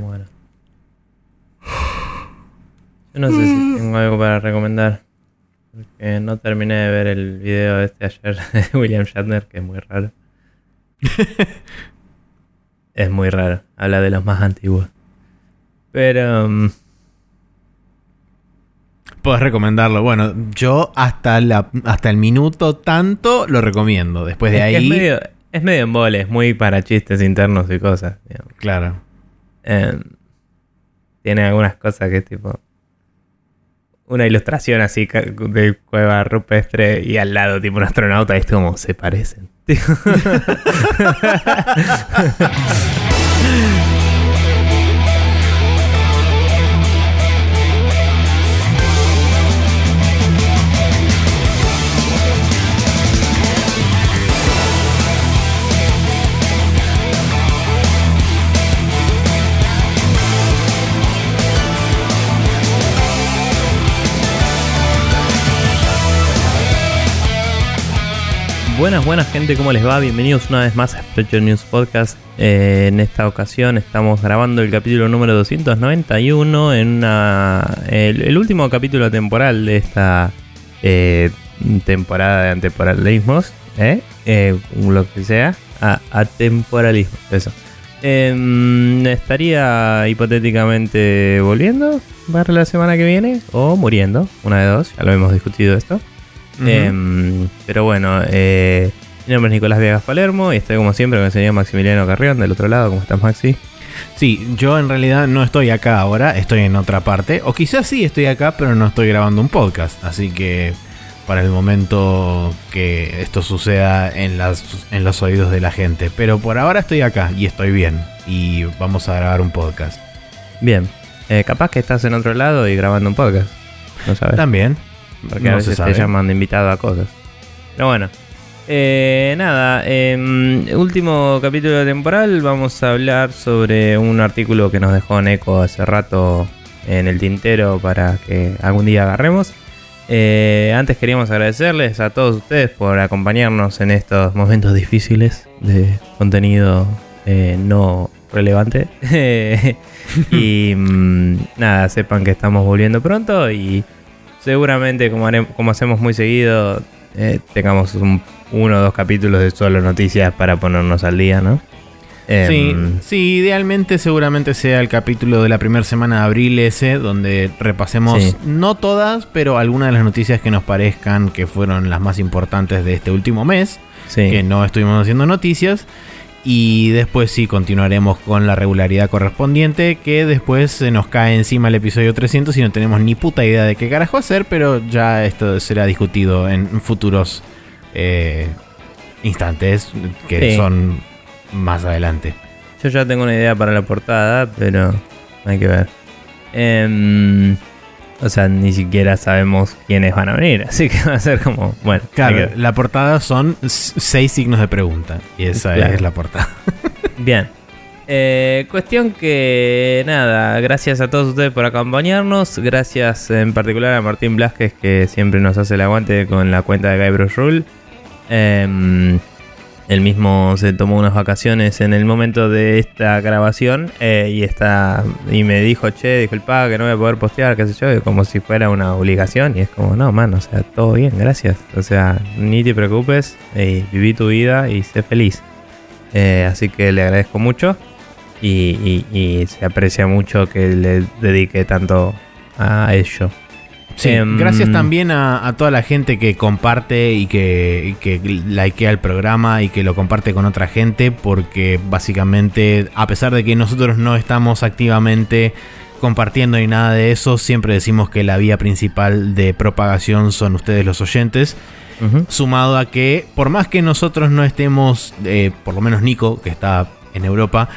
Bueno. Yo no sé si tengo algo para recomendar. Porque no terminé de ver el video este ayer de William Shatner, que es muy raro. es muy raro. Habla de los más antiguos. Pero. Um, Puedes recomendarlo. Bueno, yo hasta, la, hasta el minuto tanto lo recomiendo. Después de ahí. Es medio, es medio embole, es muy para chistes internos y cosas. Claro. Em, tiene algunas cosas que tipo. Una ilustración así de cueva rupestre y al lado tipo un astronauta y es como se parecen. Buenas, buenas gente, ¿cómo les va? Bienvenidos una vez más a Sprecher News Podcast. Eh, en esta ocasión estamos grabando el capítulo número 291 en una, el, último capítulo temporal de esta eh, temporada de antemporalismos, ¿eh? lo que sea, a, atemporalismo, eso. Em, estaría hipotéticamente volviendo para la semana que viene o muriendo, una de dos, ya lo hemos discutido esto. Em, pero bueno, eh, mi nombre es Nicolás Viegas Palermo y estoy como siempre con el señor Maximiliano Carrión del otro lado. ¿Cómo estás, Maxi? Sí, yo en realidad no estoy acá ahora, estoy en otra parte. O quizás sí estoy acá, pero no estoy grabando un podcast. Así que para el momento que esto suceda en, las, en los oídos de la gente. Pero por ahora estoy acá y estoy bien. Y vamos a grabar un podcast. Bien. Eh, capaz que estás en otro lado y grabando un podcast. No sabes. También. Porque a veces te llaman de invitado a cosas. Pero bueno. Eh, nada, em, último capítulo temporal. Vamos a hablar sobre un artículo que nos dejó Neko hace rato en el tintero para que algún día agarremos. Eh, antes queríamos agradecerles a todos ustedes por acompañarnos en estos momentos difíciles de contenido eh, no relevante. y mm, nada, sepan que estamos volviendo pronto y seguramente como, como hacemos muy seguido, eh, tengamos uno o dos capítulos de solo noticias para ponernos al día, ¿no? sí, em, sí, idealmente seguramente sea el capítulo de la primera semana de abril ese, donde repasemos no todas, pero algunas de las noticias que nos parezcan que fueron las más importantes de este último mes, que no estuvimos haciendo noticias. Y después sí continuaremos con la regularidad correspondiente, que después se nos cae encima el episodio 300 y no tenemos ni puta idea de qué carajo hacer, pero ya esto será discutido en futuros eh, instantes que son más adelante. Yo ya tengo una idea para la portada, pero hay que ver. Eh, o sea, ni siquiera sabemos quiénes van a venir. Así que va a ser como, bueno. Claro, la portada son seis signos de pregunta. Y esa es la portada. Bien. Eh, cuestión que nada, gracias a todos ustedes por acompañarnos. Gracias en particular a Martín Blasquez que siempre nos hace el aguante con la cuenta de Guybrush Rule. Eh, él mismo se tomó unas vacaciones en el momento de esta grabación eh, y está y me dijo, che, disculpa que no voy a poder postear, qué sé yo, como si fuera una obligación. Y es como, no, man, o sea, todo bien, gracias. O sea, ni te preocupes, eh, viví tu vida y sé feliz. Eh, así que le agradezco mucho y, y se aprecia mucho que le dedique tanto a ello. Sí, em, gracias también a, toda la gente que comparte y que, que likea el programa y que lo comparte con otra gente, porque básicamente, a pesar de que nosotros no estamos activamente compartiendo ni nada de eso, siempre decimos que la vía principal de propagación son ustedes los oyentes. Sumado a que, por más que nosotros no estemos, eh, por lo menos Nico, que está en Europa,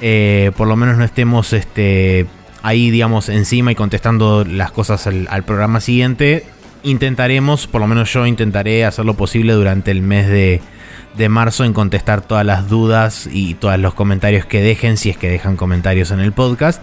eh, por lo menos no estemos este, ahí, digamos, encima y contestando las cosas al, programa siguiente. Intentaremos, por lo menos yo intentaré hacer lo posible durante el mes de, marzo en contestar todas las dudas y todos los comentarios que dejen, si es que dejan comentarios en el podcast.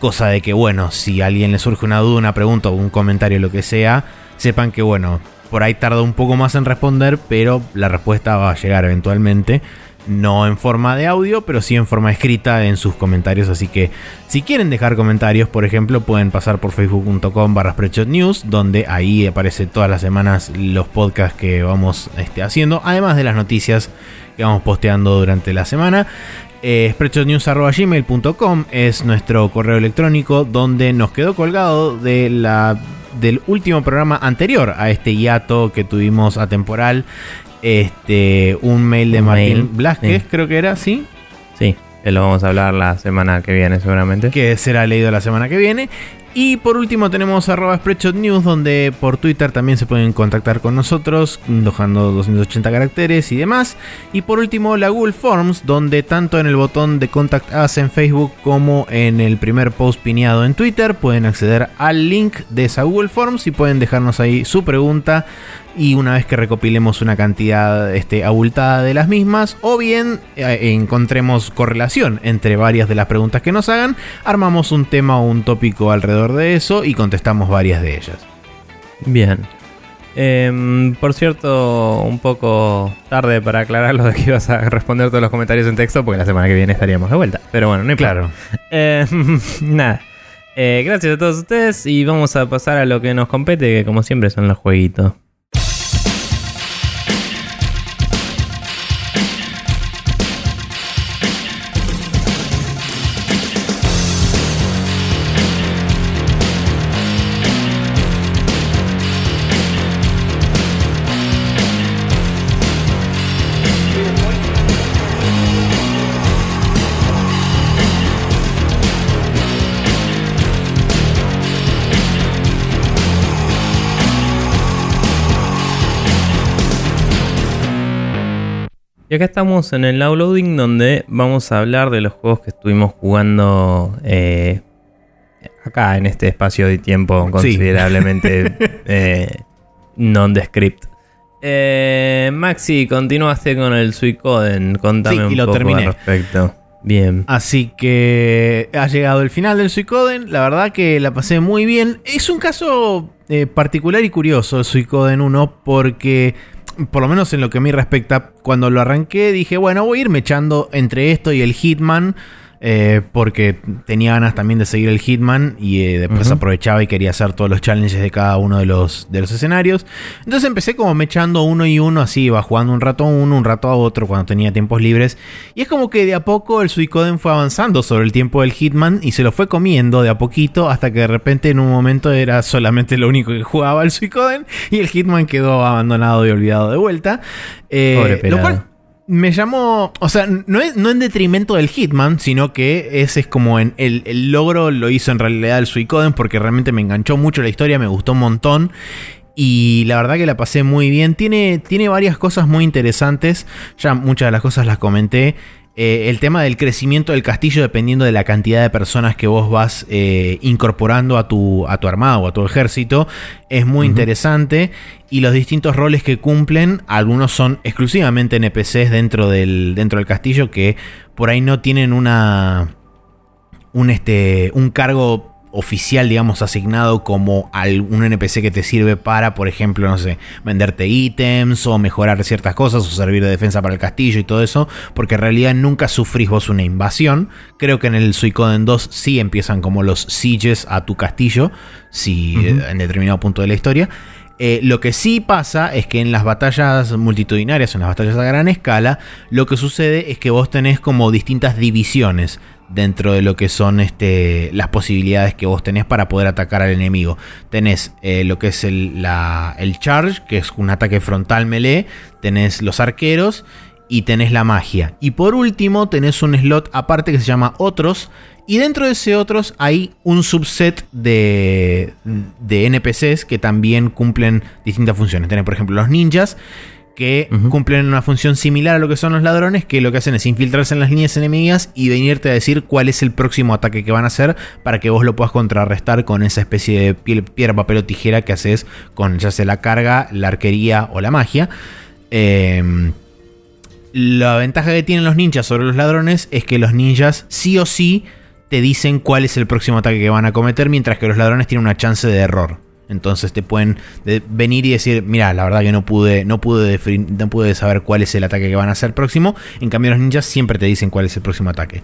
Cosa de que, bueno, si a alguien le surge una duda, una pregunta o un comentario, lo que sea, sepan que, bueno, por ahí tarda un poco más en responder, pero la respuesta va a llegar eventualmente. No en forma de audio, pero sí en forma escrita en sus comentarios. Así que si quieren dejar comentarios, por ejemplo, pueden pasar por facebook.com barra News, donde ahí aparece todas las semanas los podcasts que vamos este, haciendo, además de las noticias que vamos posteando durante la semana. Eh, es nuestro correo electrónico donde nos quedó colgado de la, del último programa anterior a este hiato que tuvimos atemporal este, un mail de Martín Blasquez, creo que era, ¿sí? Sí, que lo vamos a hablar la semana que viene seguramente. Que será leído la semana que viene. Y por último tenemos arroba News, donde por Twitter también se pueden contactar con nosotros, dejando 280 caracteres y demás. Y por último la Google Forms, donde tanto en el botón de Contact Us en Facebook como en el primer post pineado en Twitter pueden acceder al link de esa Google Forms y pueden dejarnos ahí su pregunta y una vez que recopilemos una cantidad este, abultada de las mismas, o bien eh, encontremos correlación entre varias de las preguntas que nos hagan, armamos un tema o un tópico alrededor de eso y contestamos varias de ellas. Bien. Em, por cierto, un poco tarde para aclarar lo de que ibas a responder todos los comentarios en texto, porque la semana que viene estaríamos de vuelta. Pero bueno, no hay claro. Em, nada. Eh, gracias a todos ustedes y vamos a pasar a lo que nos compete, que como siempre son los jueguitos. Y acá estamos en el downloading donde vamos a hablar de los juegos que estuvimos jugando eh, acá en este espacio de tiempo considerablemente eh, non-descript. Eh, Maxi, continuaste con el Suicoden. Contame un poco al respecto. Bien. Así que ha llegado el final del Suicoden. La verdad que la pasé muy bien. Es un caso particular y curioso el Suicoden 1 porque por lo menos en lo que a mí respecta, cuando lo arranqué dije, bueno, voy a irme echando entre esto y el Hitman. Eh, porque tenía ganas también de seguir el Hitman y eh, después aprovechaba y quería hacer todos los challenges de cada uno de los, de los escenarios. Entonces empecé como me echando uno y uno, así iba jugando un rato a uno, un rato a otro cuando tenía tiempos libres. Y es como que de a poco el Suicoden fue avanzando sobre el tiempo del Hitman y se lo fue comiendo de a poquito hasta que de repente en un momento era solamente lo único que jugaba el Suicoden y el Hitman quedó abandonado y olvidado de vuelta. Eh, lo cual me llamó, o sea, no, es, no en detrimento del Hitman, sino que ese es como en el, logro lo hizo en realidad el Suicoden porque realmente me enganchó mucho la historia, me gustó un montón. Y la verdad que la pasé muy bien. Tiene, tiene varias cosas muy interesantes. Ya muchas de las cosas las comenté. Eh, el tema del crecimiento del castillo dependiendo de la cantidad de personas que vos vas eh, incorporando a tu, a tu armado o a tu ejército es muy interesante. Y los distintos roles que cumplen, algunos son exclusivamente NPCs dentro del, dentro del castillo que por ahí no tienen una... Un, este, un cargo oficial, digamos, asignado como un NPC que te sirve para, por ejemplo, no sé, venderte ítems o mejorar ciertas cosas o servir de defensa para el castillo y todo eso, porque en realidad nunca sufrís vos una invasión. Creo que en el Suicoden 2 sí empiezan como los sieges a tu castillo, si en determinado punto de la historia. Eh, lo que sí pasa es que en las batallas multitudinarias, en las batallas a gran escala, lo que sucede es que vos tenés como distintas divisiones dentro de lo que son este, las posibilidades que vos tenés para poder atacar al enemigo. Tenés eh, lo que es el, el charge, que es un ataque frontal melee, tenés los arqueros y tenés la magia. Y por último tenés un slot aparte que se llama otros. Y dentro de ese otros hay un subset de, de NPCs que también cumplen distintas funciones. Tenés por ejemplo los ninjas que cumplen una función similar a lo que son los ladrones, que lo que hacen es infiltrarse en las líneas enemigas y venirte a decir cuál es el próximo ataque que van a hacer para que vos lo puedas contrarrestar con esa especie de piedra, papel o tijera que haces con ya sea la carga, la arquería o la magia. Em, la ventaja que tienen los ninjas sobre los ladrones es que los ninjas sí o sí te dicen cuál es el próximo ataque que van a cometer, mientras que los ladrones tienen una chance de error. Entonces te pueden venir y decir, mira, la verdad que no pude, no pude, no pude saber cuál es el ataque que van a hacer próximo. En cambio, los ninjas siempre te dicen cuál es el próximo ataque.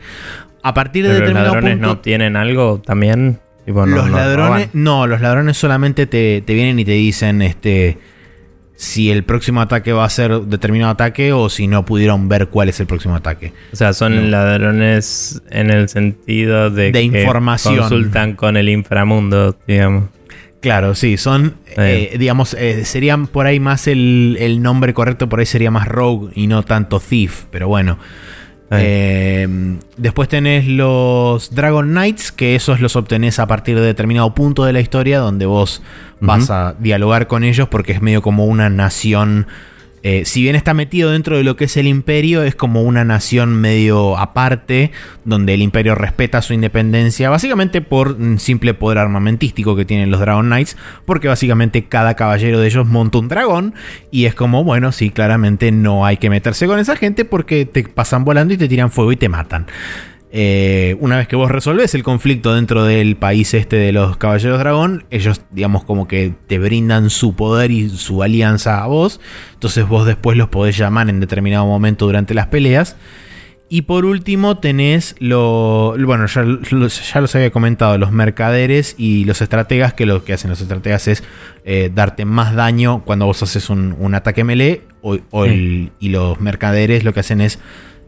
A partir de determinado los ladrones no tienen algo también. los ladrones, no, los ladrones solamente te, te vienen y te dicen, este si el próximo ataque va a ser determinado ataque o si no pudieron ver cuál es el próximo ataque. O sea, son ladrones en el sentido de, que información. consultan con el inframundo, digamos. Claro, sí, son, eh, digamos, eh, serían por ahí más el, el, nombre correcto, por ahí sería más rogue y no tanto thief, pero bueno. Eh, después tenés los Dragon Knights, que esos los obtenés a partir de determinado punto de la historia, donde vos vas a dialogar con ellos, porque es medio como una nación eh, si bien está metido dentro de lo que es el imperio, es como una nación medio aparte, donde el imperio respeta su independencia, básicamente por un simple poder armamentístico que tienen los Dragon Knights, porque básicamente cada caballero de ellos monta un dragón, y es como, bueno, sí, claramente no hay que meterse con esa gente porque te pasan volando y te tiran fuego y te matan. Eh, una vez que vos resolves el conflicto dentro del país este de los Caballeros Dragón, ellos, digamos, como que te brindan su poder y su alianza a vos. Entonces vos después los podés llamar en determinado momento durante las peleas. Y por último tenés lo. Bueno, ya, los había comentado, los mercaderes y los estrategas, que lo que hacen los estrategas es eh, darte más daño cuando vos haces un, ataque melee. y los mercaderes lo que hacen es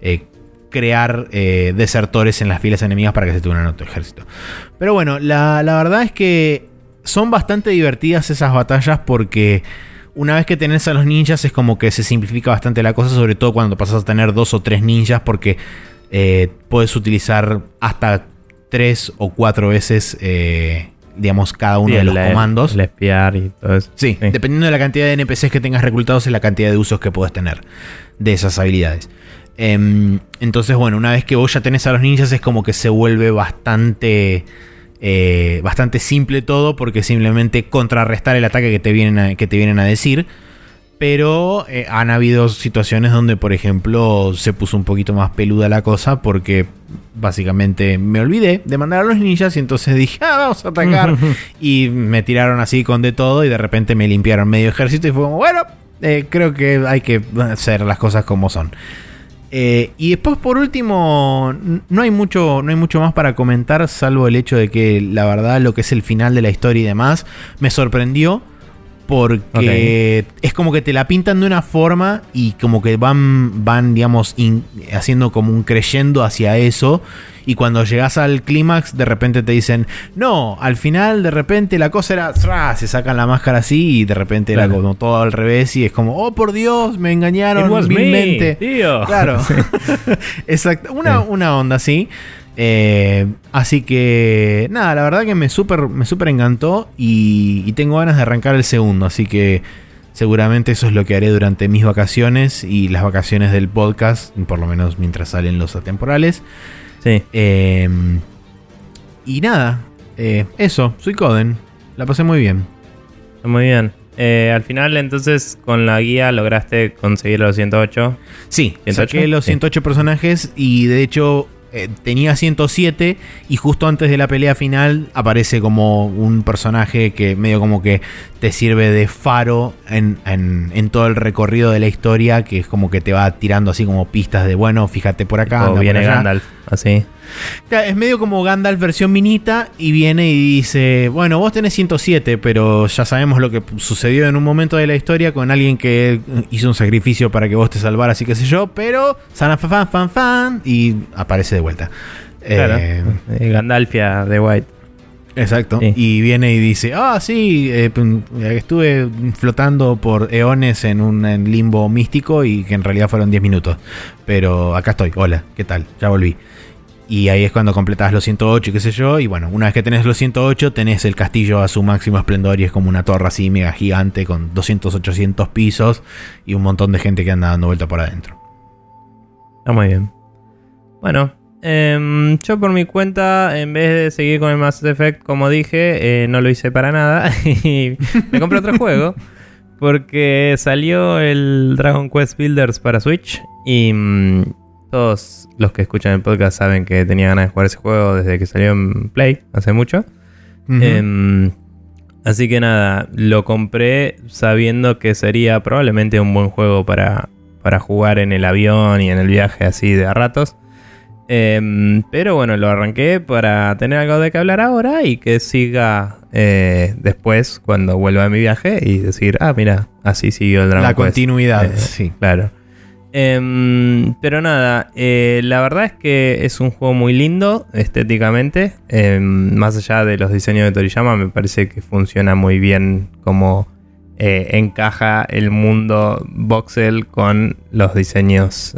eh, crear eh, desertores en las filas enemigas para que se unan a tu ejército. Pero bueno, la, verdad es que son bastante divertidas esas batallas porque una vez que tenés a los ninjas es como que se simplifica bastante la cosa, sobre todo cuando pasas a tener dos o tres ninjas porque eh, puedes utilizar hasta tres o cuatro veces, eh, digamos, cada uno de los comandos. El espiar y todo eso. Sí, sí, dependiendo de la cantidad de NPCs que tengas reclutados es la cantidad de usos que puedes tener de esas habilidades. Em, entonces, bueno, una vez que vos ya tenés a los ninjas es como que se vuelve bastante... Eh, bastante simple todo porque simplemente contrarrestar el ataque que te vienen a, que te vienen a decir. Pero eh, han habido situaciones donde, por ejemplo, se puso un poquito más peluda la cosa porque básicamente me olvidé de mandar a los ninjas y entonces dije, ah, vamos a atacar. y me tiraron así con de todo y de repente me limpiaron medio ejército y fue como, bueno, eh, creo que hay que hacer las cosas como son. Eh, y después, por último, no hay, mucho, no hay mucho más para comentar, salvo el hecho de que la verdad lo que es el final de la historia y demás me sorprendió. Porque es como que te la pintan de una forma y como que van, van digamos, haciendo como un creyendo hacia eso. Y cuando llegas al clímax, de repente te dicen, no, al final de repente la cosa era, se sacan la máscara así y de repente era como todo al revés y es como, oh por Dios, me engañaron vilmente. tío. Claro. Exacto. Una, una onda así. Eh, así que nada, la verdad que me súper me super encantó y, y, tengo ganas de arrancar el segundo, así que seguramente eso es lo que haré durante mis vacaciones y las vacaciones del podcast, por lo menos mientras salen los atemporales. Sí. Em, y nada, eh, eso, soy Coden. La pasé muy bien. Muy bien. Eh, al final, entonces, con la guía lograste conseguir los 108. Sí, saqué los 108 personajes y de hecho eh, tenía 107 y justo antes de la pelea final aparece como un personaje que medio como que te sirve de faro en, todo el recorrido de la historia, que es como que te va tirando así como pistas de, bueno, fíjate por acá. Viene Gandalf, así. Es medio como Gandalf versión minita y viene y dice, bueno, vos tenés 107, pero ya sabemos lo que sucedió en un momento de la historia con alguien que hizo un sacrificio para que vos te salvaras y qué sé yo, pero fan, fan, fan, fan, y aparece de vuelta. Claro, eh, eh, Gandalfia de White. Exacto. Y viene y dice, ah, sí, eh, estuve flotando por eones en un limbo místico y que en realidad fueron 10 minutos. Pero acá estoy, hola, ¿qué tal? Ya volví. Y ahí es cuando completas los 108 y qué sé yo. Y bueno, una vez que tenés los 108, tenés el castillo a su máximo esplendor y es como una torre así mega gigante con 200, 800 pisos y un montón de gente que anda dando vuelta por adentro. Está muy bien. Bueno, em, yo por mi cuenta, en vez de seguir con el Mass Effect, como dije, eh, no lo hice para nada y me compré otro juego. Porque salió el Dragon Quest Builders para Switch y mm, todos los que escuchan el podcast saben que tenía ganas de jugar ese juego desde que salió en Play, hace mucho. Em, Así que nada, lo compré sabiendo que sería probablemente un buen juego para, para jugar en el avión y en el viaje así de a ratos. Em, pero bueno, lo arranqué para tener algo de que hablar ahora y que siga eh, después cuando vuelva a mi viaje y decir, ah, mira, así siguió el drama. La continuidad, eh, sí. Claro. Em, pero nada, eh, la verdad es que es un juego muy lindo estéticamente. Em, más allá de los diseños de Toriyama, me parece que funciona muy bien como encaja el mundo voxel con los diseños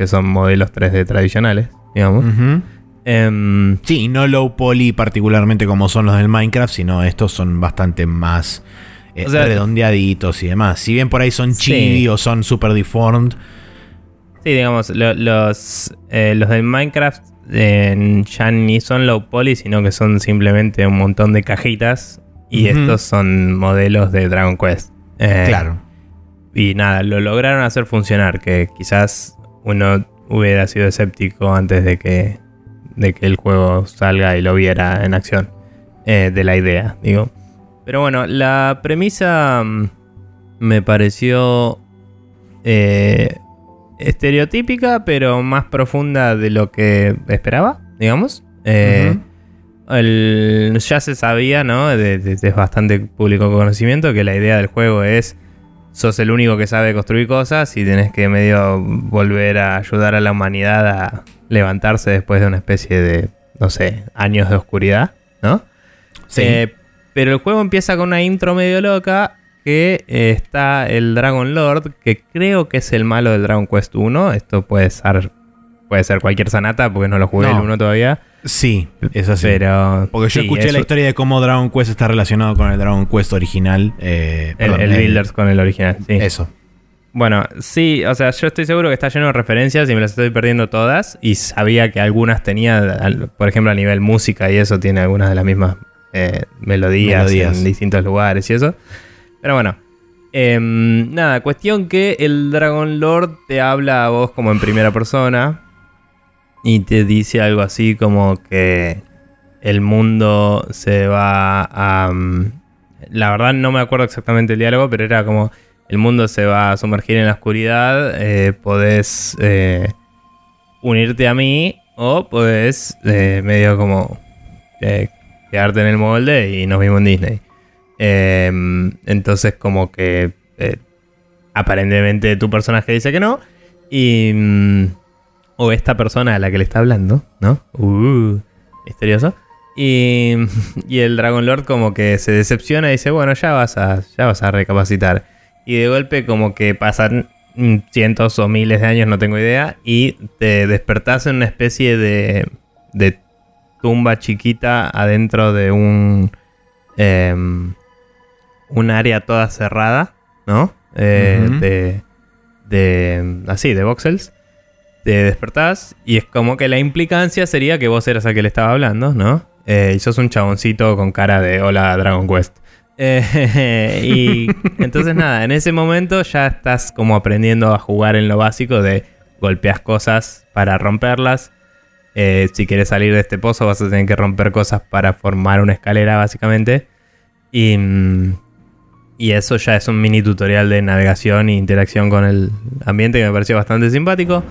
que son modelos 3D tradicionales, digamos. Em, sí, no low poly particularmente como son los del Minecraft, sino estos son bastante más eh, redondeaditos y demás. Si bien por ahí son chibi o son super deformed. Sí, digamos, los, eh, los del Minecraft ya ni son low poly, sino que son simplemente un montón de cajitas. Y estos son modelos de Dragon Quest. Eh, claro. Y nada, lo lograron hacer funcionar, que quizás uno hubiera sido escéptico antes de que, de que el juego salga y lo viera en acción. Eh, de la idea, digo. Pero bueno, la premisa mm, me pareció eh, estereotípica, pero más profunda de lo que esperaba, digamos. Eh, ya se sabía, ¿no? Desde bastante público conocimiento que la idea del juego es sos el único que sabe construir cosas y tenés que medio volver a ayudar a la humanidad a levantarse después de una especie de, no sé, años de oscuridad, ¿no? Sí. Eh, pero el juego empieza con una intro medio loca que eh, está el Dragon Lord, que creo que es el malo del Dragon Quest 1. Esto puede ser, puede ser cualquier sanata porque no lo jugué el 1 todavía. Sí, es así. Pero, Porque yo escuché la historia de cómo Dragon Quest está relacionado con el Dragon Quest original. Eh, el, Builders con el original, sí. Eso. Bueno, sí, o sea, yo estoy seguro que está lleno de referencias y me las estoy perdiendo todas. Y sabía que algunas tenía, por ejemplo, a nivel música y eso, tiene algunas de las mismas eh, melodías, en distintos lugares y eso. Pero bueno, em, nada, cuestión que el Dragon Lord te habla a vos como en primera persona y te dice algo así como que el mundo se va a... Mm, la verdad no me acuerdo exactamente el diálogo, pero era como el mundo se va a sumergir en la oscuridad, eh, podés eh, unirte a mí o podés eh, medio como quedarte en el molde y nos vimos en Disney. Em, entonces como que aparentemente tu personaje dice que no y... Mm, o esta persona a la que le está hablando, ¿no? Uh, misterioso. Y, y, el Dragon Lord como que se decepciona y dice, bueno, ya vas a, ya vas a recapacitar. Y de golpe como que pasan cientos o miles de años, no tengo idea, y te despertás en una especie de tumba chiquita adentro de un, em, un área toda cerrada, ¿no? Eh, de, de, así, de voxels te despertás y es como que la implicancia sería que vos eras el que le estaba hablando, ¿no? Eh, y sos un chaboncito con cara de hola Dragon Quest. Eh, y entonces nada, en ese momento ya estás como aprendiendo a jugar en lo básico de golpeas cosas para romperlas. Eh, si quieres salir de este pozo vas a tener que romper cosas para formar una escalera básicamente. Y, y eso ya es un mini tutorial de navegación e interacción con el ambiente que me pareció bastante simpático.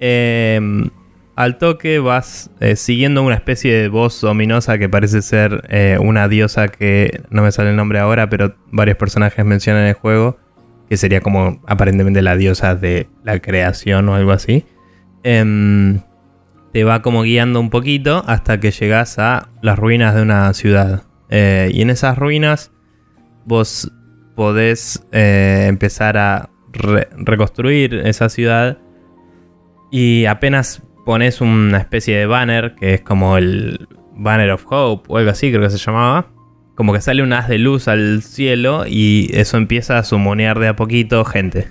Em, al toque vas eh, siguiendo una especie de voz ominosa que parece ser eh, una diosa que no me sale el nombre ahora, pero varios personajes mencionan en el juego, que sería como aparentemente la diosa de la creación o algo así. Em, te va como guiando un poquito hasta que llegas a las ruinas de una ciudad. Eh, y en esas ruinas vos podés empezar a reconstruir esa ciudad y apenas pones una especie de banner, que es como el Banner of Hope o algo así, creo que se llamaba. Como que sale un haz de luz al cielo y eso empieza a sumonear de a poquito gente.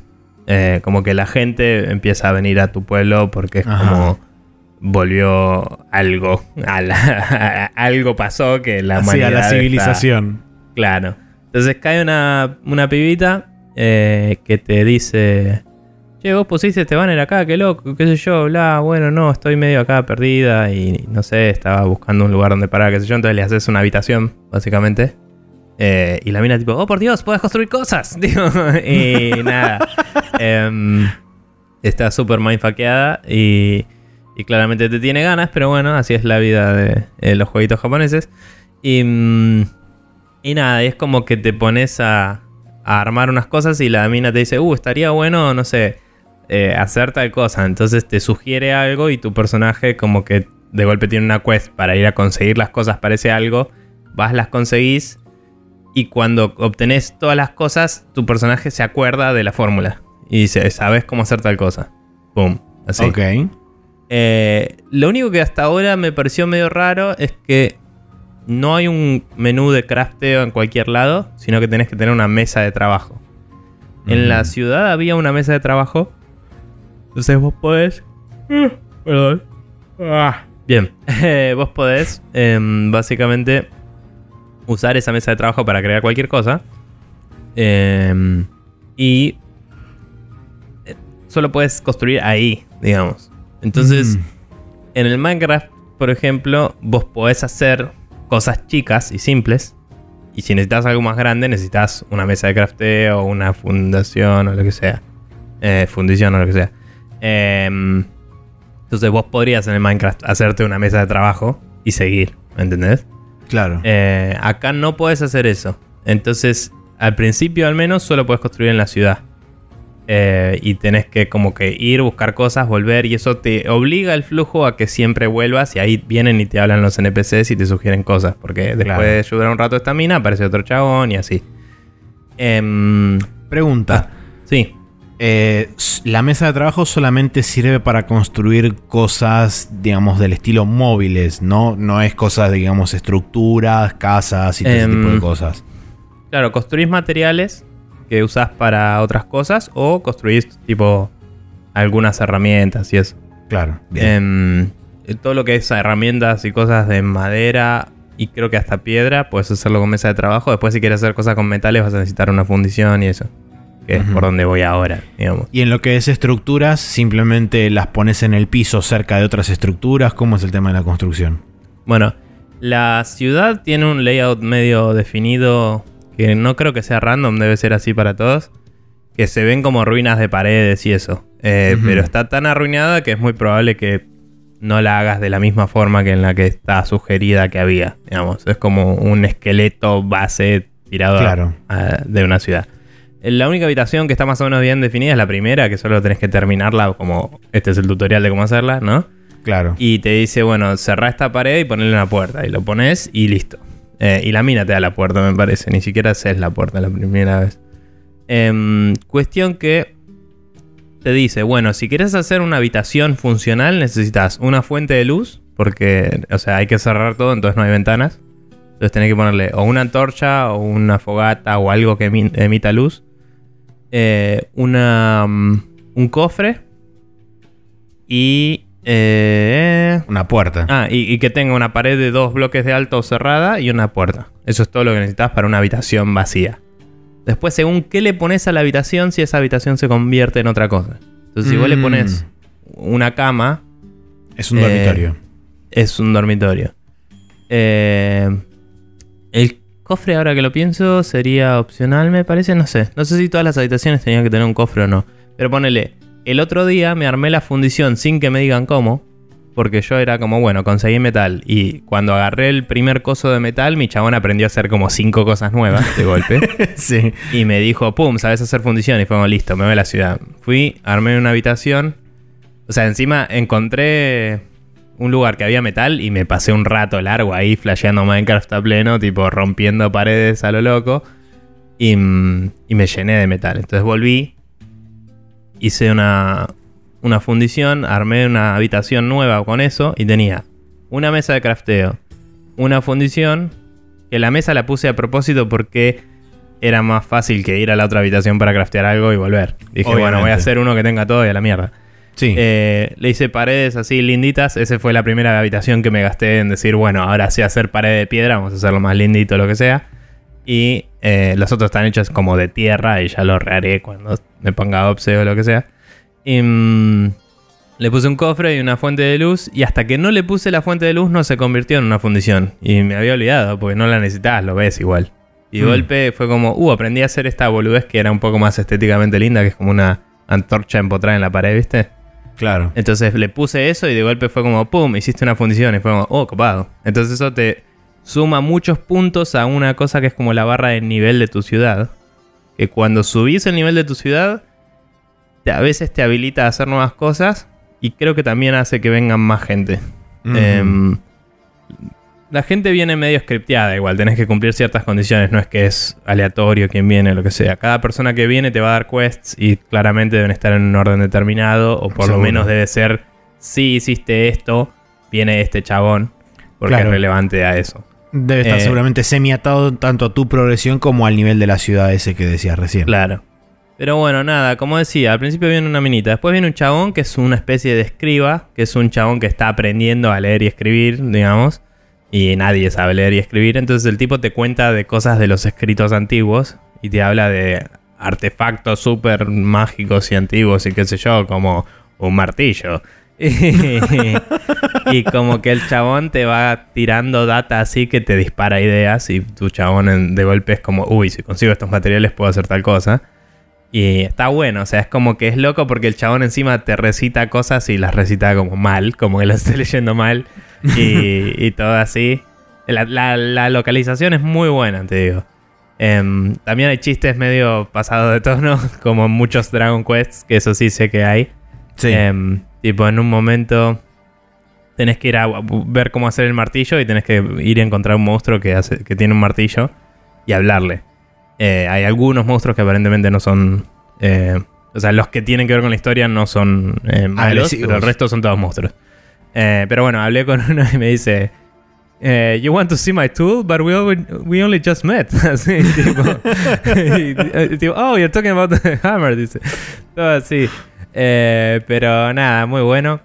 Eh, como que la gente empieza a venir a tu pueblo porque es como volvió algo. algo pasó que la humanidad. la civilización. claro. Entonces cae una, una pibita eh, que te dice che, vos pusiste este banner acá, qué loco, qué sé yo, bla, bueno, no, estoy medio acá perdida y no sé, estaba buscando un lugar donde parar, qué sé yo, entonces le haces una habitación, básicamente. Eh, y la mina tipo, oh por Dios, puedes construir cosas. Digo, y nada. Em, está súper mindfuckeada y, y claramente te tiene ganas, pero bueno, así es la vida de los jueguitos japoneses. Y, mm, y nada, es como que te pones a, a, armar unas cosas y la mina te dice, uh, estaría bueno, no sé, eh, hacer tal cosa. Entonces te sugiere algo y tu personaje como que de golpe tiene una quest para ir a conseguir las cosas, parece algo, vas, las conseguís y cuando obtenés todas las cosas, tu personaje se acuerda de la fórmula y dice, sabes cómo hacer tal cosa. Pum, así. Ok. Eh, lo único que hasta ahora me pareció medio raro es que no hay un menú de crafteo en cualquier lado, sino que tenés que tener una mesa de trabajo. En la ciudad había una mesa de trabajo. Entonces vos podés. Perdón. Ah. Bien. vos podés, em, básicamente, usar esa mesa de trabajo para crear cualquier cosa. Em, y eh, solo puedes construir ahí, digamos. Entonces, en el Minecraft, por ejemplo, vos podés hacer cosas chicas y simples. Y si necesitas algo más grande, necesitas una mesa de crafteo, una fundación o lo que sea. Eh, fundición o lo que sea. Em, entonces vos podrías en el Minecraft hacerte una mesa de trabajo y seguir, ¿me entendés? Claro. Eh, acá no puedes hacer eso. Entonces, al principio al menos, solo puedes construir en la ciudad. Eh, y tenés que como que ir, buscar cosas, volver y eso te obliga el flujo a que siempre vuelvas y ahí vienen y te hablan los NPCs y te sugieren cosas. Porque después de ayudar un rato esta mina aparece otro chabón y así. Em, Pregunta. Ah, sí. Eh, la mesa de trabajo solamente sirve para construir cosas, digamos, del estilo móviles, ¿no? No es cosas, digamos, estructuras, casas y todo ese tipo de em, cosas. Claro, construís materiales que usas para otras cosas o construís tipo algunas herramientas y eso. Claro. Em, todo lo que es herramientas y cosas de madera y creo que hasta piedra, puedes hacerlo con mesa de trabajo. Después si quieres hacer cosas con metales vas a necesitar una fundición y eso. Que es por donde voy ahora, digamos. Y en lo que es estructuras, simplemente las pones en el piso cerca de otras estructuras. ¿Cómo es el tema de la construcción? Bueno, la ciudad tiene un layout medio definido que no creo que sea random, debe ser así para todos, que se ven como ruinas de paredes y eso. Eh, pero está tan arruinada que es muy probable que no la hagas de la misma forma que en la que está sugerida que había. Digamos, es como un esqueleto base tirado de una ciudad. La única habitación que está más o menos bien definida es la primera, que solo tenés que terminarla como este es el tutorial de cómo hacerla, ¿no? Claro. Y te dice, bueno, cerrá esta pared y ponle una puerta. Y lo pones y listo. Eh, y la mina te da la puerta, me parece. Ni siquiera es la puerta la primera vez. Em, cuestión que te dice, bueno, si quieres hacer una habitación funcional necesitas una fuente de luz, porque, o sea, hay que cerrar todo, entonces no hay ventanas. Entonces tenés que ponerle o una antorcha o una fogata o algo que emita luz. Eh, una, mm, un cofre y eh, una puerta. Ah, y, que tenga una pared de dos bloques de alto cerrada y una puerta. Eso es todo lo que necesitas para una habitación vacía. Después, según qué le pones a la habitación, si esa habitación se convierte en otra cosa. Entonces, si vos le mm. pones una cama. Es un dormitorio. Eh, es un dormitorio. Eh, el cofre, ahora que lo pienso, sería opcional, me parece. No sé. No sé si todas las habitaciones tenían que tener un cofre o no. Pero ponele el otro día me armé la fundición sin que me digan cómo. Porque yo era como, bueno, conseguí metal. Y cuando agarré el primer coso de metal, mi chabón aprendió a hacer como cinco cosas nuevas de golpe. sí. Y me dijo, pum, sabes hacer fundición. Y fue como, listo, me voy a la ciudad. Fui, armé una habitación. O sea, encima encontré un lugar que había metal y me pasé un rato largo ahí flasheando Minecraft a pleno, tipo rompiendo paredes a lo loco. Y, mm, y me llené de metal. Entonces volví hice una, una fundición, armé una habitación nueva con eso y tenía una mesa de crafteo, una fundición, que la mesa la puse a propósito porque era más fácil que ir a la otra habitación para craftear algo y volver. Dije, bueno, voy a hacer uno que tenga todo y a la mierda. Sí. Eh, le hice paredes así linditas. Esa fue la primera habitación que me gasté en decir, bueno, ahora sí hacer pared de piedra, vamos a hacerlo más lindito, lo que sea. Y eh, los otros están hechos como de tierra y ya lo reharé cuando me ponga Opse o lo que sea. Y mm, le puse un cofre y una fuente de luz. Y hasta que no le puse la fuente de luz no se convirtió en una fundición. Y me había olvidado porque no la necesitabas, lo ves igual. Y de Mm. golpe fue como, uh, aprendí a hacer esta boludez que era un poco más estéticamente linda, que es como una antorcha empotrada en la pared, ¿viste? Claro. Entonces le puse eso y de golpe fue como, pum, hiciste una fundición y fue como, oh, copado. Entonces eso te suma muchos puntos a una cosa que es como la barra de nivel de tu ciudad. Que cuando subís el nivel de tu ciudad, a veces te habilita a hacer nuevas cosas y creo que también hace que vengan más gente. Em, la gente viene medio scripteada igual, tenés que cumplir ciertas condiciones, no es que es aleatorio quien viene lo que sea. Cada persona que viene te va a dar quests y claramente deben estar en un orden determinado o por Seguro. lo menos debe ser, si hiciste esto, viene este chabón, porque Claro. es relevante a eso. Debe estar Eh, seguramente semi-atado tanto a tu progresión como al nivel de la ciudad ese que decías recién. Claro. Pero bueno, nada, como decía, al principio viene una minita, después viene un chabón que es una especie de escriba, que es un chabón que está aprendiendo a leer y escribir, digamos, y nadie sabe leer y escribir, entonces el tipo te cuenta de cosas de los escritos antiguos y te habla de artefactos súper mágicos y antiguos y qué sé yo, como un martillo. y como que el chabón te va tirando data así que te dispara ideas y tu chabón de golpe es como, uy, si consigo estos materiales puedo hacer tal cosa. Y está bueno, o sea, es como que es loco porque el chabón encima te recita cosas y las recita como mal, como que las esté leyendo mal y, y todo así. La, localización es muy buena, te digo. Em, también hay chistes medio pasados de tono, como muchos Dragon Quests, que eso sí sé que hay. Sí. Em, tipo, en un momento tenés que ir a ver cómo hacer el martillo y tenés que ir a encontrar un monstruo que, hace, que tiene un martillo y hablarle. Eh, hay algunos monstruos que aparentemente no son... eh, o sea, los que tienen que ver con la historia no son eh, malos, pero el resto son todos monstruos. Pero bueno, hablé con uno y me dice... eh, you want to see my tool, but we, only- we only just met. Así, tipo, y, tipo, oh, you're talking about the hammer, dice. Todo así. Eh, pero nada, muy bueno.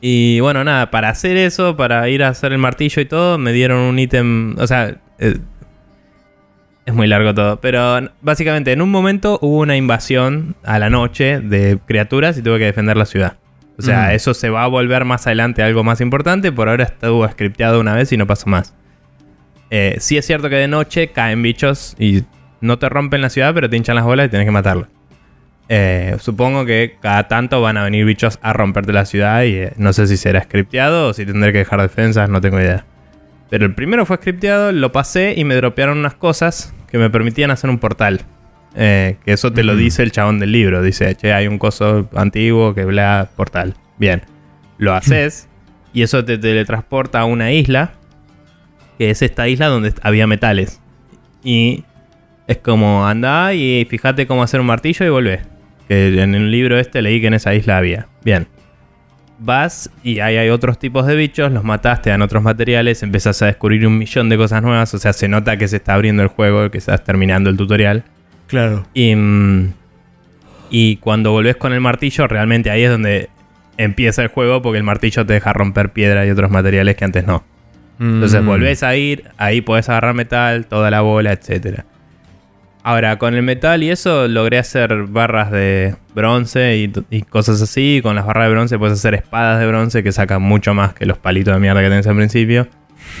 Y bueno, nada, para hacer eso, para ir a hacer el martillo y todo, me dieron un ítem. O sea, eh, es muy largo todo. Pero básicamente, en un momento hubo una invasión a la noche de criaturas y tuve que defender la ciudad. O sea, Mm. eso se va a volver más adelante algo más importante. Por ahora estuvo scripteado una vez y no pasó más. Eh, sí es cierto que de noche caen bichos y no te rompen la ciudad, pero te hinchan las bolas y tienes que matarlos. Eh, supongo que cada tanto van a venir bichos a romperte la ciudad y eh, no sé si será scripteado o si tendré que dejar defensas, no tengo idea. Pero el primero fue scripteado, lo pasé y me dropearon unas cosas que me permitían hacer un portal. Eh, que eso te lo dice el chabón del libro. Dice, che, hay un coso antiguo que bla, portal. Bien. Lo haces y eso te teletransporta a una isla. Que es esta isla donde había metales. Y es como anda y fíjate cómo hacer un martillo y volvé. Que en el libro este leí que en esa isla había. Bien. Vas y ahí hay otros tipos de bichos, los matas, te dan otros materiales, empezás a descubrir un millón de cosas nuevas. O sea, se nota que se está abriendo el juego, que estás terminando el tutorial. Claro. Y, mm, y cuando volvés con el martillo, realmente ahí es donde empieza el juego porque el martillo te deja romper piedra y otros materiales que antes no. Entonces Mm. volvés a ir, ahí podés agarrar metal, toda la bola, etc. Ahora, con el metal y eso logré hacer barras de bronce y, cosas así. Con las barras de bronce puedes hacer espadas de bronce que sacan mucho más que los palitos de mierda que tenés al principio.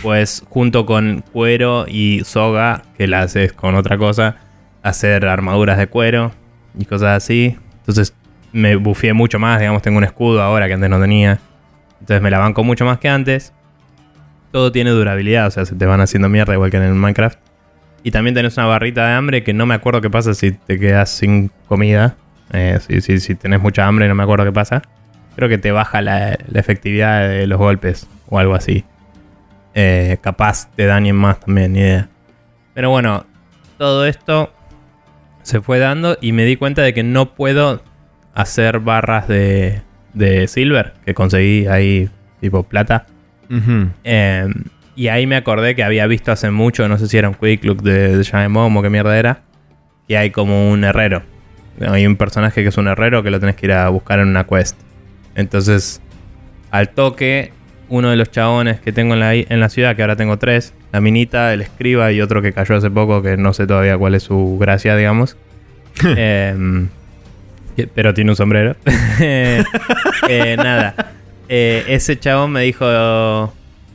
Pues junto con cuero y soga, que la haces con otra cosa, hacer armaduras de cuero y cosas así. Entonces me bufié mucho más, digamos, tengo un escudo ahora que antes no tenía. Entonces me la banco mucho más que antes. Todo tiene durabilidad, o sea, se te van haciendo mierda igual que en el Minecraft. Y también tenés una barrita de hambre que no me acuerdo qué pasa si te quedas sin comida. Eh, si, si, si tenés mucha hambre, no me acuerdo qué pasa. Creo que te baja la, la efectividad de los golpes o algo así. Eh, capaz te dañen más también, ni idea. Pero bueno, todo esto se fue dando y me di cuenta de que no puedo hacer barras de, de silver que conseguí ahí tipo plata. Eh, y ahí me acordé que había visto hace mucho, no sé si era un Quick Look de, de Giant o qué mierda era, que hay como un herrero. Hay un personaje que es un herrero que lo tenés que ir a buscar en una quest. Entonces, al toque, uno de los chabones que tengo en la, en la ciudad, que ahora tengo tres, la minita, el escriba y otro que cayó hace poco, que no sé todavía cuál es su gracia, digamos. Em, pero tiene un sombrero. Eh, nada. Eh, ese chabón me dijo,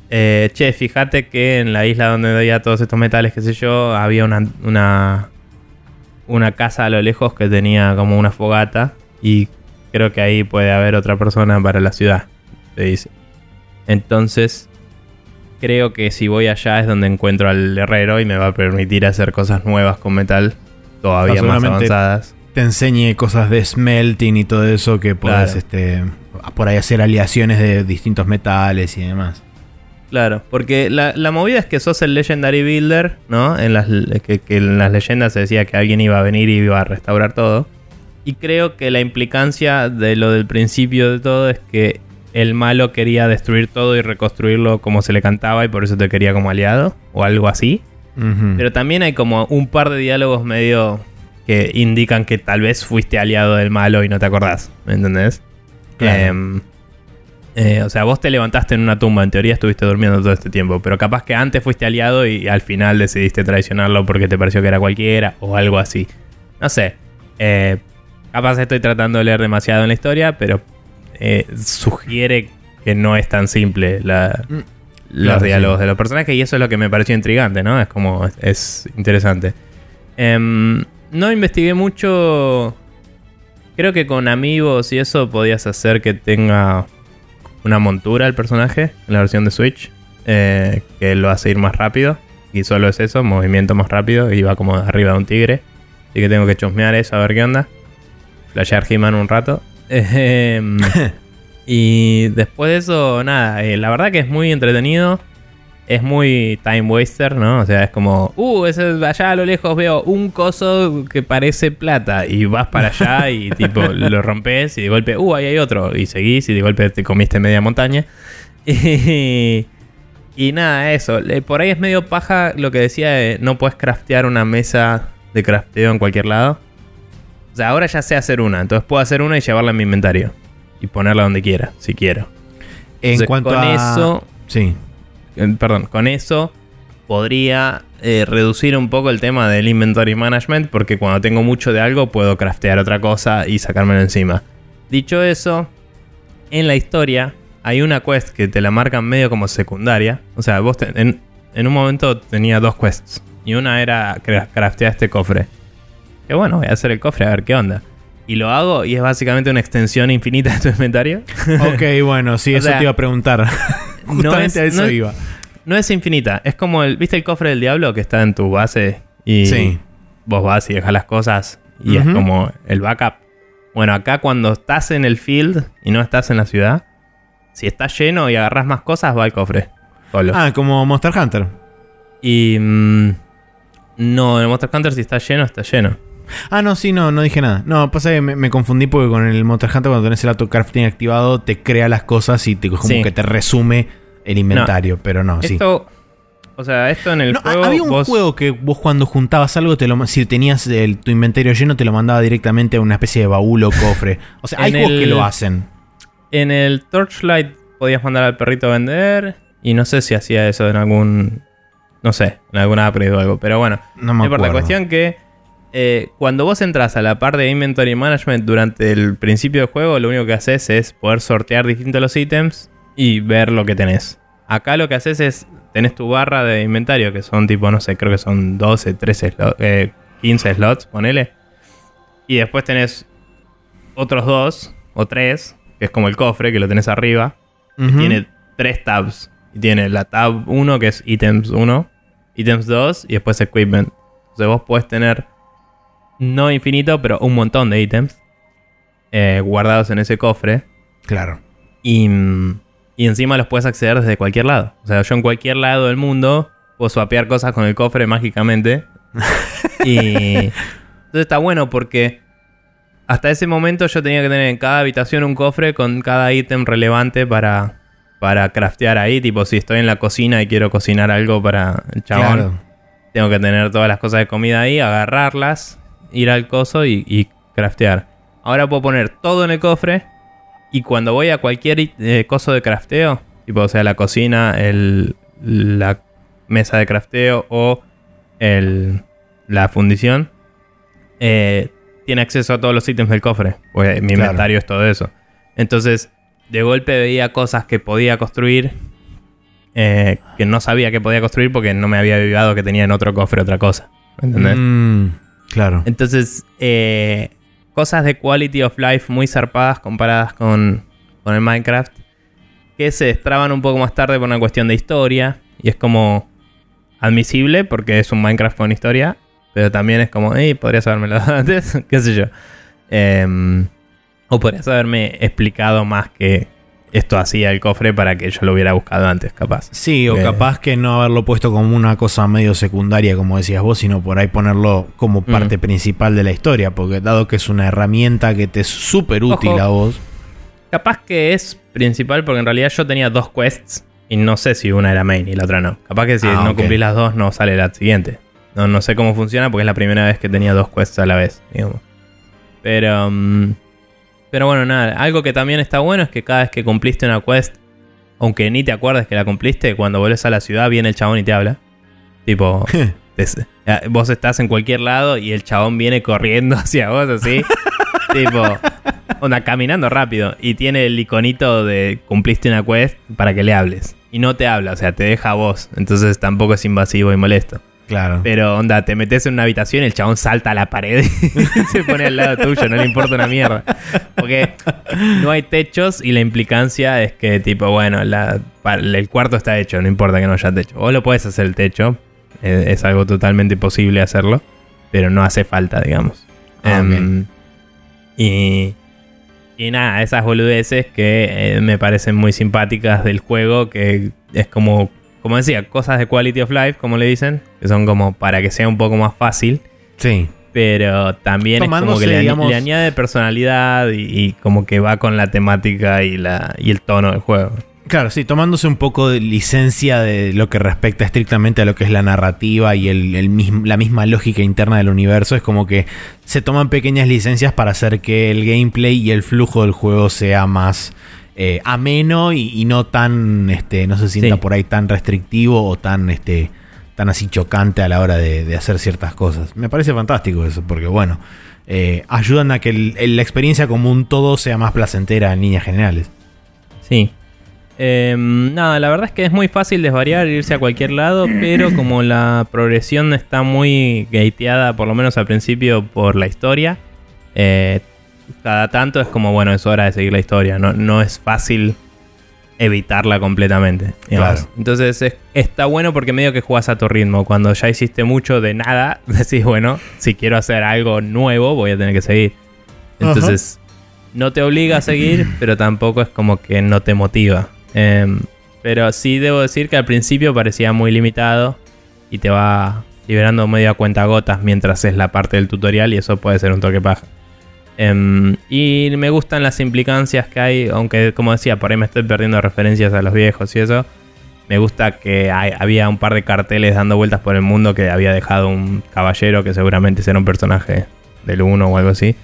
eh, che, fíjate que en la isla donde veía todos estos metales, qué sé yo, había una, una, una casa a lo lejos que tenía como una fogata y creo que ahí puede haber otra persona para la ciudad, te dice. Entonces, creo que si voy allá es donde encuentro al herrero y me va a permitir hacer cosas nuevas con metal todavía más avanzadas. Te enseñe cosas de smelting y todo eso que puedes este, por ahí hacer aleaciones de distintos metales y demás. Claro, porque la, movida es que sos el Legendary Builder, ¿no? En las, que, en las leyendas se decía que alguien iba a venir y iba a restaurar todo. Y creo que la implicancia de lo del principio de todo es que el malo quería destruir todo y reconstruirlo como se le cantaba y por eso te quería como aliado o algo así. Pero también hay como un par de diálogos medio que indican que tal vez fuiste aliado del malo y no te acordás, ¿me entendés? Em, eh, o sea, vos te levantaste en una tumba, en teoría estuviste durmiendo todo este tiempo, pero capaz que antes fuiste aliado y al final decidiste traicionarlo porque te pareció que era cualquiera o algo así. No sé. Eh, capaz estoy tratando de leer demasiado en la historia, pero eh, sugiere que no es tan simple mm, los diálogos de los personajes y eso es lo que me pareció intrigante, ¿no? Es como, es, interesante. Em, no investigué mucho. Creo que con amigos y eso podías hacer que tenga una montura el personaje en la versión de Switch, eh, que lo hace ir más rápido. Y solo es eso, movimiento más rápido y va como arriba de un tigre. Así que tengo que chusmear eso a ver qué onda. Flashear He-Man un rato. Y después de eso, nada, eh, la verdad que es muy entretenido. Es muy time waster, ¿no? O sea, es como, uh, allá a lo lejos veo un coso que parece plata. Y vas para allá y tipo lo rompes y de golpe, uh, ahí hay otro. Y seguís y de golpe te comiste media montaña. Y, y nada, eso. Por ahí es medio paja lo que decía de no puedes craftear una mesa de crafteo en cualquier lado. O sea, ahora ya sé hacer una, entonces puedo hacer una y llevarla en mi inventario. Y ponerla donde quiera, si quiero. En cuanto con a... eso. Sí. Perdón, con eso podría eh, reducir un poco el tema del inventory management. Porque cuando tengo mucho de algo, puedo craftear otra cosa y sacármelo encima. Dicho eso, en la historia hay una quest que te la marcan medio como secundaria. O sea, vos en, en, un momento tenía dos quests. Y una era craftear este cofre. Que bueno, voy a hacer el cofre a ver qué onda. Y lo hago y es básicamente una extensión infinita de tu inventario. Ok, bueno, sí, eso te iba a preguntar. Justamente a eso iba. No es infinita, es como el. ¿Viste el cofre del diablo que está en tu base? Y sí. vos vas y dejas las cosas y es como el backup. Bueno, acá cuando estás en el field y no estás en la ciudad, si está lleno y agarras más cosas, va al cofre. Ah, como Monster Hunter. Y. Mm, no, en el Monster Hunter si está lleno, está lleno. Ah, no, sí, no, no dije nada. No, pasa que me, confundí porque con el Monster Hunter cuando tenés el auto-crafting activado te crea las cosas y te, como que te resume el inventario, pero no, esto, O sea, esto en el juego. Había un juego que vos cuando juntabas algo, te lo, si tenías el, tu inventario lleno, te lo mandaba directamente a una especie de baúl o cofre. O sea, hay juegos que lo hacen. En el Torchlight podías mandar al perrito a vender. Y no sé si hacía eso en algún. No sé, en alguna upgrade o algo. Pero bueno, no me acuerdo. La cuestión que eh, cuando vos entras a la parte de Inventory Management durante el principio del juego, lo único que haces es poder sortear distintos los ítems y ver lo que tenés. Acá lo que haces es, tenés tu barra de inventario, que son tipo, no sé, creo que son 12, 13, 15 slots, ponele. Y después tenés otros dos o tres, que es como el cofre, que lo tenés arriba. tiene tres tabs. Y tiene la tab 1, que es Items 1, Items 2 y después Equipment. Entonces vos podés tener no infinito, pero un montón de ítems eh, guardados en ese cofre. Claro. Y, y, encima los puedes acceder desde cualquier lado. O sea, yo en cualquier lado del mundo puedo swapear cosas con el cofre mágicamente. y entonces está bueno porque hasta ese momento yo tenía que tener en cada habitación un cofre con cada ítem relevante para, para craftear ahí. Tipo, si estoy en la cocina y quiero cocinar algo para el chabón, tengo que tener todas las cosas de comida ahí, agarrarlas ir al coso y, craftear. Ahora puedo poner todo en el cofre y cuando voy a cualquier eh, coso de crafteo, tipo, o sea, la cocina, el, la mesa de crafteo o el, la fundición, eh, tiene acceso a todos los ítems del cofre. Pues mi Claro. inventario es todo eso. Entonces, de golpe veía cosas que podía construir. eh, que no sabía que podía construir porque no me había avivado que tenía en otro cofre otra cosa. ¿Entendés? Mm, claro. Entonces, eh, cosas de quality of life muy zarpadas comparadas con, con el Minecraft, que se destraban un poco más tarde por una cuestión de historia, y es como admisible porque es un Minecraft con historia, pero también es como, hey, podrías haberme dado antes, qué sé yo. Em, o podrías haberme explicado más que esto hacía el cofre para que yo lo hubiera buscado antes, capaz. Sí, o Eh. capaz que no haberlo puesto como una cosa medio secundaria, como decías vos, sino por ahí ponerlo como parte principal de la historia, porque dado que es una herramienta que te es súper útil Ojo. a vos. Capaz que es principal porque en realidad yo tenía dos quests y no sé si una era main y la otra no. Capaz que si Ah, no ok. cumplís las dos no sale la siguiente. No, no sé cómo funciona porque es la primera vez que tenía dos quests a la vez, digamos. Pero, mm, pero bueno, nada. Algo que también está bueno es que cada vez que cumpliste una quest, aunque ni te acuerdes que la cumpliste, cuando vuelves a la ciudad viene el chabón y te habla. Tipo, vos estás en cualquier lado y el chabón viene corriendo hacia vos así. tipo, onda, caminando rápido. Y tiene el iconito de cumpliste una quest para que le hables. Y no te habla, o sea, te deja a vos. Entonces tampoco es invasivo y molesto. Claro. Pero onda, te metes en una habitación y el chabón salta a la pared y se pone al lado tuyo, no le importa una mierda. Porque no hay techos y la implicancia es que, tipo, bueno, la- el cuarto está hecho, no importa que no haya techo. O lo puedes hacer el techo, eh, es algo totalmente posible hacerlo, pero no hace falta, digamos. Ah, Em, y, y nada, esas boludeces que eh, me parecen muy simpáticas del juego, que es como, como decía, cosas de quality of life, como le dicen, que son como para que sea un poco más fácil, Sí. pero también es como que le, digamos- le añade personalidad y, y como que va con la temática y, la, y el tono del juego. Claro, sí, tomándose un poco de licencia de lo que respecta estrictamente a lo que es la narrativa y el, la misma lógica interna del universo, es como que se toman pequeñas licencias para hacer que el gameplay y el flujo del juego sea más eh, ameno y, y no tan, este, no se sienta Sí. por ahí tan restrictivo o tan, este, tan así chocante a la hora de, de hacer ciertas cosas. Me parece fantástico eso, porque bueno, eh, ayudan a que el- el- la experiencia como un todo sea más placentera en líneas generales. Sí. Em, nada, la verdad es que es muy fácil desvariar e irse a cualquier lado, pero como la progresión está muy gateada, por lo menos al principio, por la historia, eh, cada tanto es como, bueno, es hora de seguir la historia. No, no es fácil evitarla completamente. Claro. Entonces es- está bueno porque medio que jugás a tu ritmo. Cuando ya hiciste mucho de nada, decís, bueno, si quiero hacer algo nuevo, voy a tener que seguir. Entonces, no te obliga a seguir, pero tampoco es como que no te motiva. Em, pero sí debo decir que al principio parecía muy limitado y te va liberando medio a cuentagotas mientras es la parte del tutorial y eso puede ser un toque paja. Em, y me gustan las implicancias que hay, aunque como decía, por ahí me estoy perdiendo referencias a los viejos y eso. Me gusta que hay- había un par de carteles dando vueltas por el mundo que había dejado un caballero que seguramente será un personaje del 1 o algo así.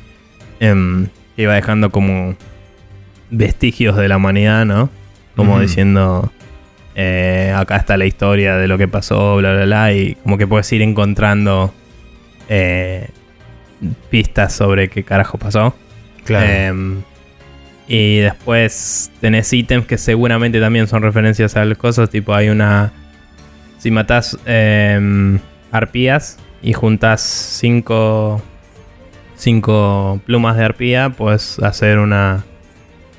Em, que iba dejando como vestigios de la humanidad, ¿no? Como diciendo, eh, acá está la historia de lo que pasó, bla, bla, bla, y como que puedes ir encontrando eh, pistas sobre qué carajo pasó. Claro. Em, y después tenés ítems que seguramente también son referencias a las cosas. Tipo, hay una. Si matás em, arpías y juntas cinco. Cinco plumas de arpía, puedes hacer una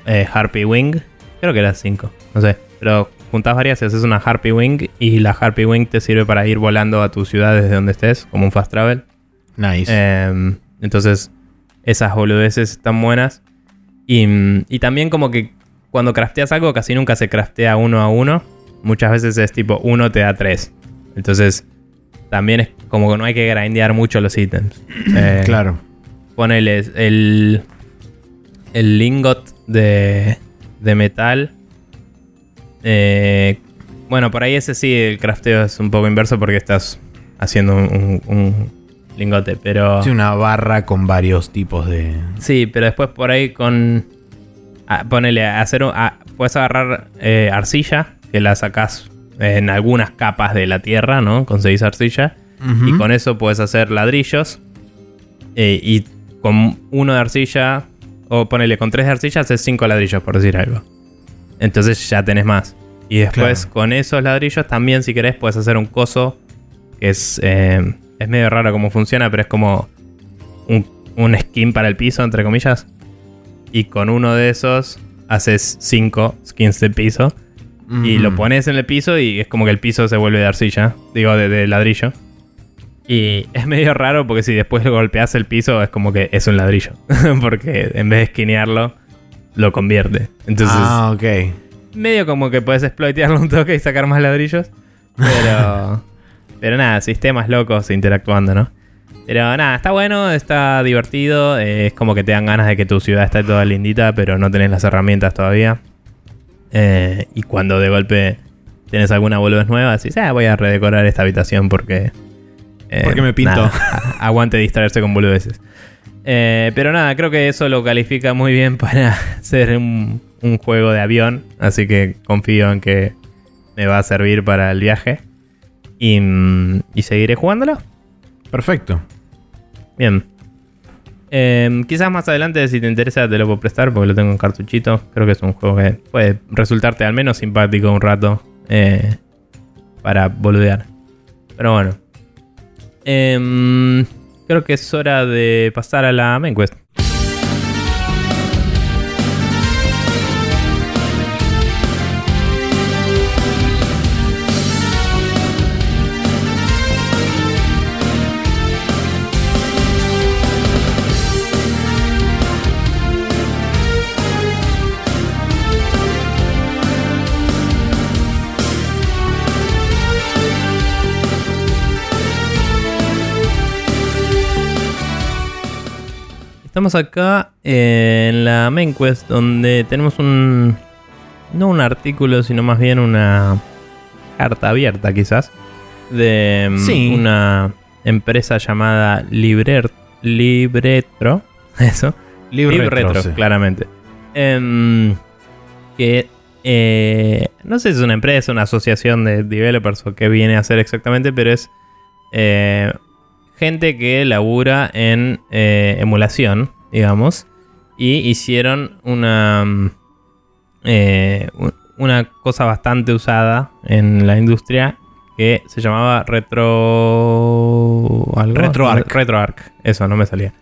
eh, Harpy Wing. Creo que era cinco, no sé. Pero juntás varias y haces una Harpy Wing. Y la Harpy Wing te sirve para ir volando a tu ciudad desde donde estés, como un fast travel. Nice. Em, entonces, esas boludeces están buenas. Y, mm, y también como que cuando crafteas algo casi nunca se craftea uno a uno. Muchas veces es tipo uno te da tres. Entonces, también es como que no hay que grindear mucho los ítems. Eh, claro. Ponele el, el lingot de, de metal. Eh, bueno, por ahí ese sí, el crafteo es un poco inverso porque estás haciendo un lingote. Pero Sí, una barra con varios tipos de. sí, pero después por ahí con... ah, ponele, hacer un- puedes agarrar eh, arcilla, que la sacás en algunas capas de la tierra, ¿no? Conseguís arcilla. Y con eso puedes hacer ladrillos. eh, y con uno de arcilla, o ponele con tres de arcilla, haces cinco ladrillos, por decir algo. Entonces ya tenés más. Y después Claro. con esos ladrillos también, si querés, puedes hacer un coso que es, eh, es medio raro cómo funciona, pero es como un, un skin para el piso, entre comillas. Y con uno de esos haces cinco skins de piso. Y Mm. lo pones en el piso y es como que el piso se vuelve de arcilla. Digo, de, de ladrillo. Y es medio raro porque si después golpeas el piso es como que es un ladrillo. porque en vez de esquinearlo, lo convierte. Entonces, ah, ok. medio como que puedes exploitearlo un toque y sacar más ladrillos. Pero. pero nada, sistemas locos interactuando, ¿no? Pero nada, está bueno, está divertido. eh, es como que te dan ganas de que tu ciudad esté toda lindita, pero no tenés las herramientas todavía. Eh, y cuando de golpe tenés alguna boludez nueva, decís, ah, voy a redecorar esta habitación porque. eh, Porque me pinto. nada, aguante distraerse con boludeces. Pero nada, creo que eso lo califica muy bien para ser un, un juego de avión. Así que confío en que me va a servir para el viaje. Y, y seguiré jugándolo. Perfecto. Bien. Em, quizás más adelante, si te interesa, te lo puedo prestar porque lo tengo en cartuchito. Creo que es un juego que puede resultarte al menos simpático un rato eh, para boludear. Pero bueno. Em, creo que es hora de pasar a la main quest. Estamos acá eh, en la main quest donde tenemos un... No un artículo, sino más bien una carta abierta quizás. De mm, Sí. una empresa llamada Librer, Libretro. Eso. Libre Libretro, retro, sí. claramente. Em, que eh, no sé si es una empresa, una asociación de developers o qué viene a hacer exactamente, pero es eh, gente que labura en eh, emulación, digamos, y hicieron una mm, eh, una cosa bastante usada en la industria que se llamaba retro algo RetroArch. RetroArch, eso no me salía.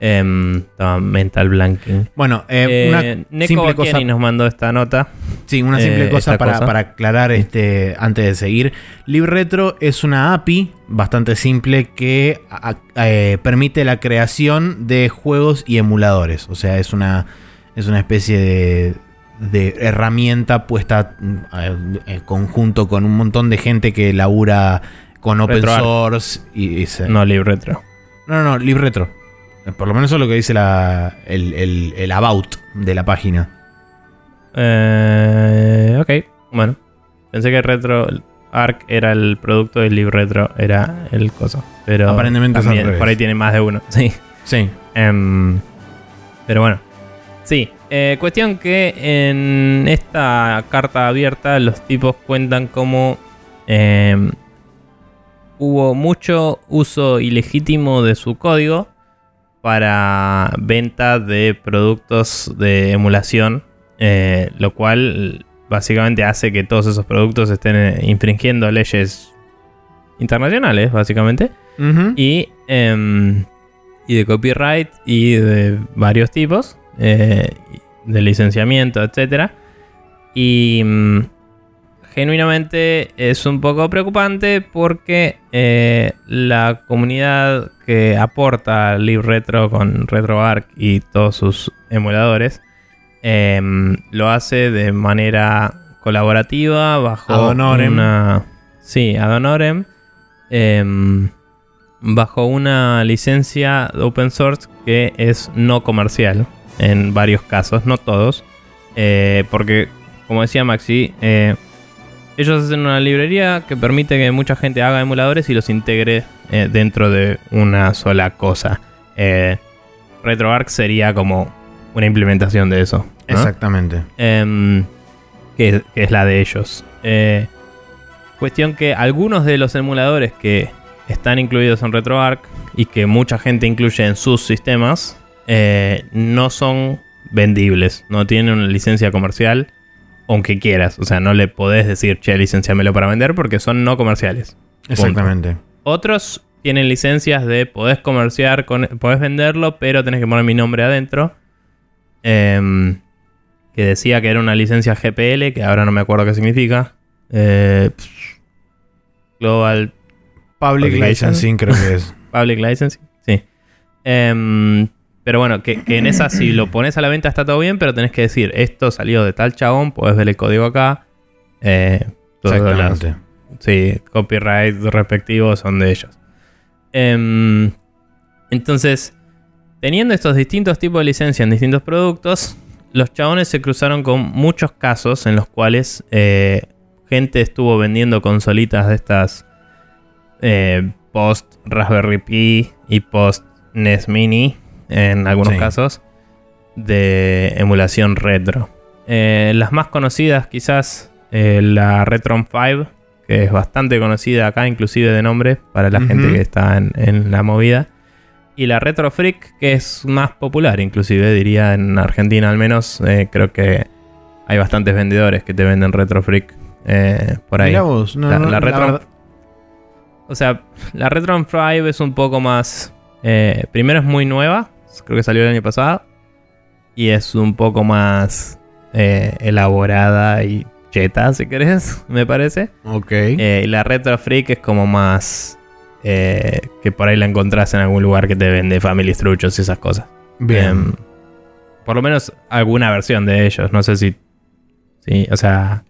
Em, mental blanking. Bueno, eh, Eh, una simple cosa. Nos mandó esta nota. Sí, una simple eh, cosa para, cosa. para aclarar este, antes de seguir. LibRetro es una API bastante simple que a- eh, permite la creación de juegos y emuladores. O sea, es una, es una especie de, de herramienta puesta eh, en conjunto con un montón de gente que labura con open source. Y, y se- No, LibRetro. no, no, no, LibRetro. Por lo menos eso es lo que dice la, el, el- el about de la página. Eh, ok, bueno. Pensé que Retro Arc era el producto y LibRetro era el coso. Pero Aparentemente es también, revés. por ahí tiene más de uno. Sí. Sí. Em, pero bueno. Sí. eh, cuestión que en esta carta abierta los tipos cuentan como em, hubo mucho uso ilegítimo de su código para venta de productos de emulación, eh, lo cual básicamente hace que todos esos productos estén eh, infringiendo leyes internacionales, básicamente y, em, y de copyright y de varios tipos, eh, de licenciamiento, etc. Y mm, genuinamente es un poco preocupante porque eh, la comunidad que aporta LibRetro con RetroArch y todos sus emuladores em, lo hace de manera colaborativa bajo Ad honorem. una sí ad honorem em, bajo una licencia de open source que es no comercial en varios casos, no todos, eh, porque como decía Maxi, eh, ellos hacen una librería que permite que mucha gente haga emuladores y los integre eh, dentro de una sola cosa. Eh, RetroArch sería como una implementación de eso. ¿no? Exactamente. Em, que, que es la de ellos. Eh, cuestión que algunos de los emuladores que están incluidos en RetroArch y que mucha gente incluye en sus sistemas, eh, no son vendibles, no tienen una licencia comercial, aunque quieras. O sea, no le podés decir, che, licenciamelo para vender porque son no comerciales. Exactamente. Otros tienen licencias de podés comerciar, con, podés venderlo, pero tenés que poner mi nombre adentro. Em, que decía que era una licencia GPL, que ahora no me acuerdo qué significa. Eh, Global Public Licensing creo que es. Public Licensing, sí. Em, pero bueno, que, en esa si lo pones a la venta está todo bien, pero tenés que decir, esto salió de tal chabón, podés ver el código acá. Eh, Exactamente. sí, copyright respectivos son de ellos. Em, entonces, teniendo estos distintos tipos de licencia en distintos productos, los chabones se cruzaron con muchos casos en los cuales eh, gente estuvo vendiendo consolitas de estas eh, post Raspberry Pi y post NES Mini, en algunos casos, de emulación retro. Eh, las más conocidas quizás la Retron 5, que es bastante conocida acá, inclusive de nombre, para la gente que está en, la movida. Y la Retro Freak, que es más popular, inclusive diría en Argentina al menos. Eh, creo que hay bastantes vendedores que te venden Retro Freak eh, por ahí. la, o sea, la Retro 5 es un poco más. Eh, primero es muy nueva, creo que salió el año pasado. Y es un poco más elaborada y cheta, si querés, me parece. Ok. Eh, y la Retro Freak es como más. Eh, que por ahí la encontrás en algún lugar que te vende Family Struchos y esas cosas. Bien. Em, por lo menos alguna versión de ellos. No sé si. Sí, o sea.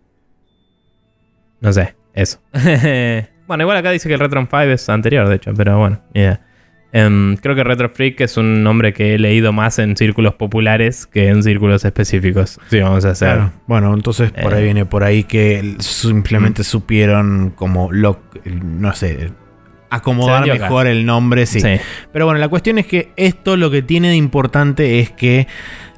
No sé, eso. bueno, igual acá dice que el Retro 5 es anterior, de hecho, pero bueno, idea. Em, creo que Retro Freak es un nombre que he leído más en círculos populares que en círculos específicos. Sí, vamos a hacer. Bueno, entonces por ahí eh. viene por ahí que simplemente mm. supieron como lo, no sé, acomodar mejor el nombre, sí. Pero bueno, la cuestión es que esto lo que tiene de importante es que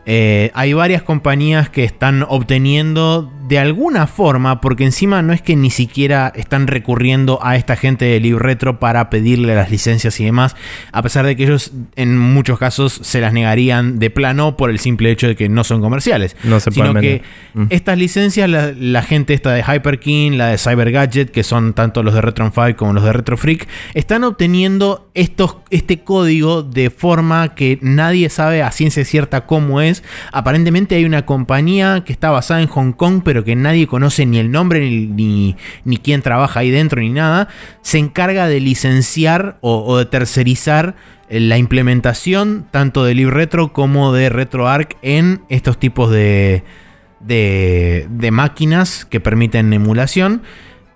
eh, hay varias compañías que están obteniendo de alguna forma, porque encima no es que ni siquiera están recurriendo a esta gente de Libre Retro para pedirle las licencias y demás, a pesar de que ellos en muchos casos se las negarían de plano por el simple hecho de que no son comerciales. No se sino que mm. estas licencias, la, gente esta de Hyperkin, la de Cyber Gadget, que son tanto los de Retron 5 como los de Retro Freak, están obteniendo estos, este código de forma que nadie sabe a ciencia cierta cómo es. Aparentemente hay una compañía que está basada en Hong Kong, pero que nadie conoce ni el nombre ni, ni, quién trabaja ahí dentro ni nada, se encarga de licenciar o, de tercerizar eh, la implementación tanto de LibRetro como de RetroArch en estos tipos de, de, de máquinas que permiten emulación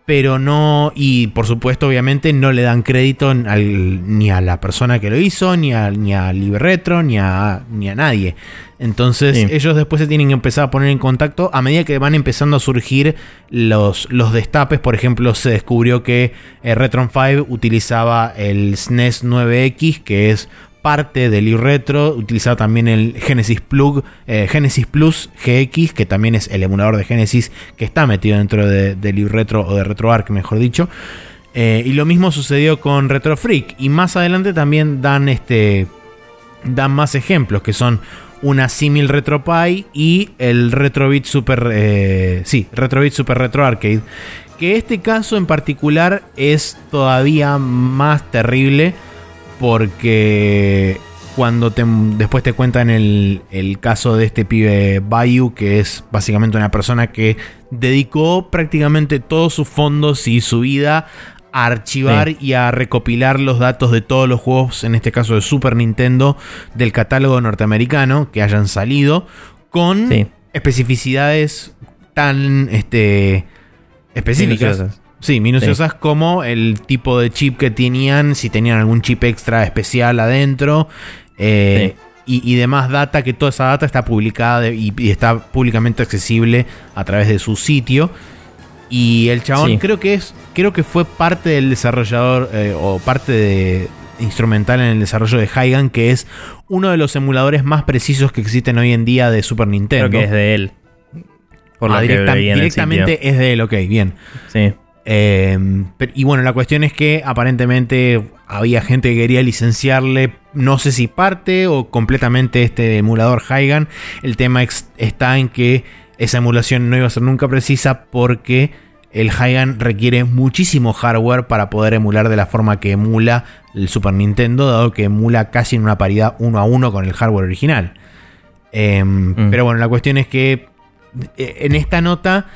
pero no, y por supuesto obviamente no le dan crédito ni a la persona que lo hizo, ni a, ni a LibreRetro, ni a, ni a nadie. Entonces ellos después se tienen que empezar a poner en contacto a medida que van empezando a surgir los, los destapes. Por ejemplo, se descubrió que eh, Retron 5 utilizaba el SNES 9X, que es parte del Retro, utilizaba también el Genesis Plug, eh, Genesis Plus GX, que también es el emulador de Genesis que está metido dentro de, del Retro o de RetroArch, mejor dicho. Eh, y lo mismo sucedió con Retro Freak. Y más adelante también dan este. Dan más ejemplos que son una Simil RetroPie y el Retrobit Super. Eh, sí, Retrobit Super Retro Arcade. Que este caso en particular es todavía más terrible porque cuando después te cuentan el, el, caso de este pibe Bayou, que es básicamente una persona que dedicó prácticamente todos sus fondos y su vida a archivar y a recopilar los datos de todos los juegos, en este caso de Super Nintendo, del catálogo norteamericano que hayan salido, con especificidades tan este, específicas. Sí, minuciosas como el tipo de chip que tenían, si tenían algún chip extra especial adentro. Eh, y, demás data, que toda esa data está publicada y, está públicamente accesible a través de su sitio. Y el chabón creo que es. Creo que fue parte del desarrollador. Eh, o parte de, instrumental en el desarrollo de Hygan, que es uno de los emuladores más precisos que existen hoy en día de Super Nintendo. Creo que es de él. Por ah, directamente es de él, ok, bien. Sí. Em, y bueno, la cuestión es que aparentemente había gente que quería licenciarle, no sé si parte o completamente este emulador Hygan. El tema está en que esa emulación no iba a ser nunca precisa porque el Hygan requiere muchísimo hardware para poder emular de la forma que emula el Super Nintendo, dado que emula casi en una paridad uno a uno con el hardware original. Em, mm. Pero bueno, la cuestión es que eh, en esta nota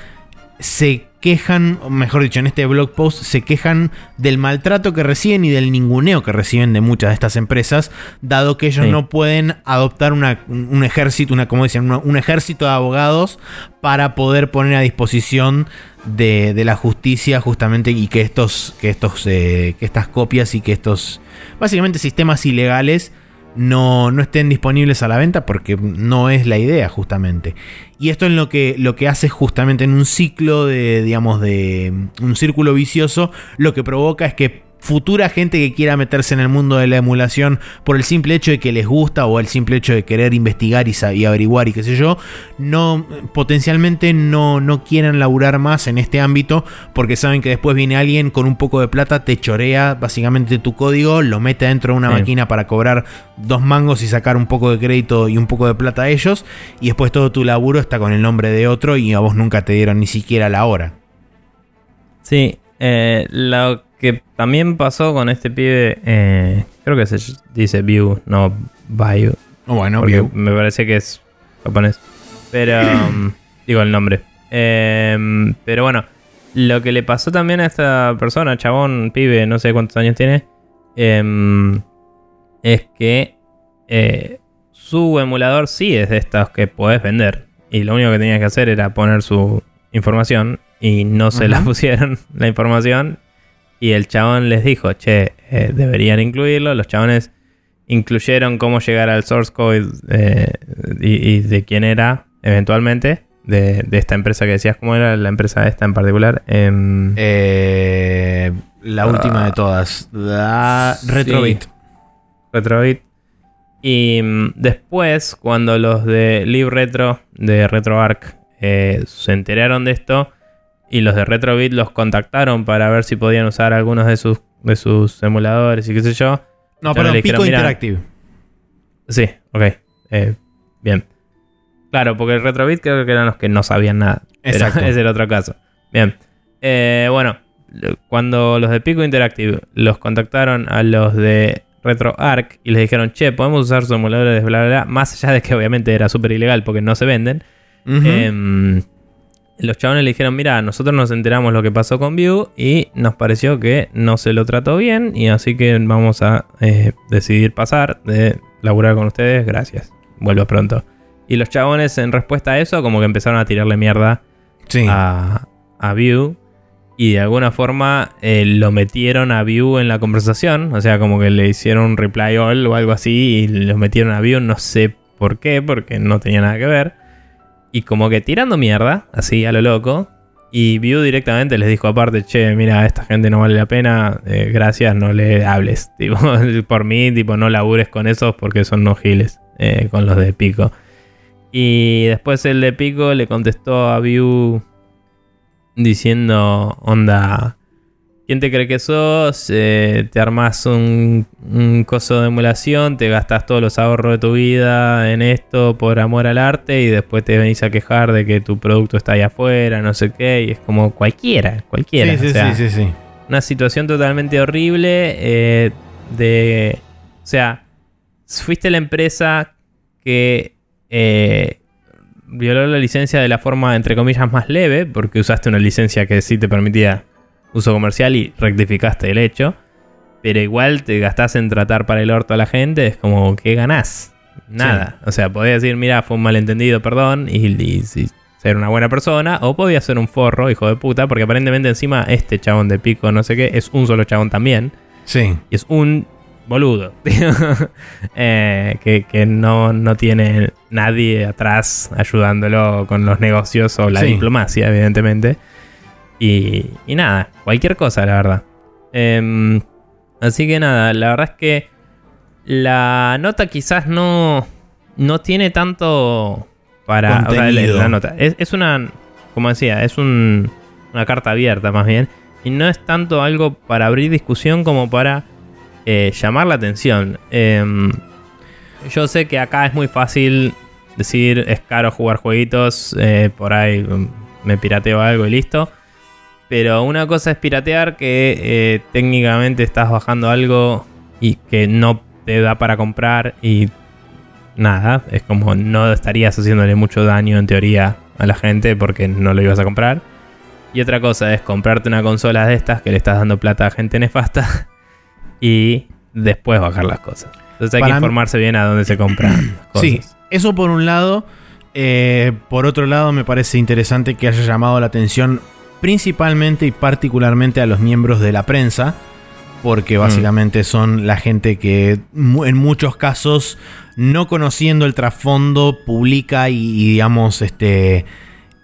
se quejan, o mejor dicho, en este blog post se quejan del maltrato que reciben y del ninguneo que reciben de muchas de estas empresas, dado que ellos no pueden adoptar un ejército, una, como dicen, un ejército de abogados para poder poner a disposición de, la justicia justamente y que estos, que estos, eh, que estas copias y que estos, básicamente sistemas ilegales no, no estén disponibles a la venta porque no es la idea justamente. Y esto es lo que, lo que hace justamente en un ciclo de, digamos, de un círculo vicioso, lo que provoca es que futura gente que quiera meterse en el mundo de la emulación por el simple hecho de que les gusta o el simple hecho de querer investigar y, averiguar y qué sé yo, no potencialmente no, no quieran laburar más en este ámbito porque saben que después viene alguien con un poco de plata, te chorea básicamente tu código, lo mete dentro de una máquina para cobrar dos mangos y sacar un poco de crédito y un poco de plata a ellos y después todo tu laburo está con el nombre de otro y a vos nunca te dieron ni siquiera la hora. Sí, eh, lo que también pasó con este pibe, eh, creo que se dice View, no Bayou. Oh, bueno, View. Me parece que es japonés. Pero, um, digo el nombre. Em, pero bueno, lo que le pasó también a esta persona, chabón, pibe, no sé cuántos años tiene, em, es que eh, su emulador sí es de estos que podés vender. Y lo único que tenías que hacer era poner su información y no se la pusieron la información y el chabón les dijo, che, eh, deberían incluirlo. Los chabones incluyeron cómo llegar al source code eh, y, de quién era eventualmente. De, esta empresa que decías, ¿cómo era la empresa esta en particular? Em, eh, la última de todas, la Retrobit. Retrobit. Y mm, después, cuando los de Live Retro, de RetroArch, se enteraron de esto, y los de Retrobit los contactaron para ver si podían usar algunos de sus, de sus emuladores y qué sé yo. No, pero Pico Interactive. Sí, ok. Eh, bien. Claro, porque el Retrobit creo que eran los que no sabían nada. Exacto. es el otro caso. Bien. Eh, bueno, cuando los de Pico Interactive los contactaron a los de RetroArch y les dijeron, che, podemos usar sus emuladores, bla, bla, bla, más allá de que obviamente era súper ilegal porque no se venden los chabones le dijeron, mira, nosotros nos enteramos lo que pasó con View y nos pareció que no se lo trató bien y así que vamos a eh, decidir pasar de laburar con ustedes, gracias, vuelvo pronto. Y los chabones en respuesta a eso como que empezaron a tirarle mierda a, a View y de alguna forma eh, lo metieron a View en la conversación, o sea, como que le hicieron un reply all o algo así y lo metieron a View, no sé por qué, porque no tenía nada que ver. Y como que tirando mierda, así a lo loco. Y View directamente les dijo aparte, che, mira, esta gente no vale la pena, eh, gracias, no le hables. Tipo, por mí, tipo, no labures con esos porque son no giles, eh, con los de Pico. Y después el de Pico le contestó a View diciendo, onda, ¿Quién te cree que sos? Eh, te armas un, coso de emulación, te gastas todos los ahorros de tu vida en esto por amor al arte y después te venís a quejar de que tu producto está ahí afuera, no sé qué, y es como cualquiera, cualquiera. Sí, sí, sí, sí, Una situación totalmente horrible eh, de... O sea, fuiste la empresa que eh, violó la licencia de la forma, entre comillas, más leve, porque usaste una licencia que sí te permitía uso comercial y rectificaste el hecho. Pero igual te gastás en tratar para el orto a la gente, es como, ¿qué ganás? Nada. O sea, podías decir, mira, fue un malentendido, perdón, y, ser una buena persona, o podías ser un forro, hijo de puta, porque aparentemente encima este chabón de pico, no sé qué, es un solo chabón también. Sí. Y es un boludo. Eh, que, no, no, tiene nadie atrás ayudándolo con los negocios o la diplomacia, evidentemente. Y, nada, cualquier cosa, la verdad. Em, así que nada, la verdad es que la nota quizás no, no tiene tanto para... la, nota. Es, una, como decía, es una carta abierta más bien. y no es tanto algo para abrir discusión como para eh, llamar la atención. Em, yo sé que acá es muy fácil decir es caro jugar jueguitos, eh, por ahí mm, me pirateo algo y listo. Pero una cosa es piratear que eh, técnicamente estás bajando algo y que no te da para comprar y nada, es como no estarías haciéndole mucho daño en teoría a la gente porque no lo ibas a comprar. Y otra cosa es comprarte una consola de estas que le estás dando plata a gente nefasta y después bajar las cosas. Entonces hay que informarse bien a dónde se compran cosas. Sí, eso por un lado. Eh, por otro lado, me parece interesante que haya llamado la atención principalmente y particularmente a los miembros de la prensa, porque mm. básicamente son la gente que en muchos casos, no conociendo el trasfondo, publica y, digamos, este,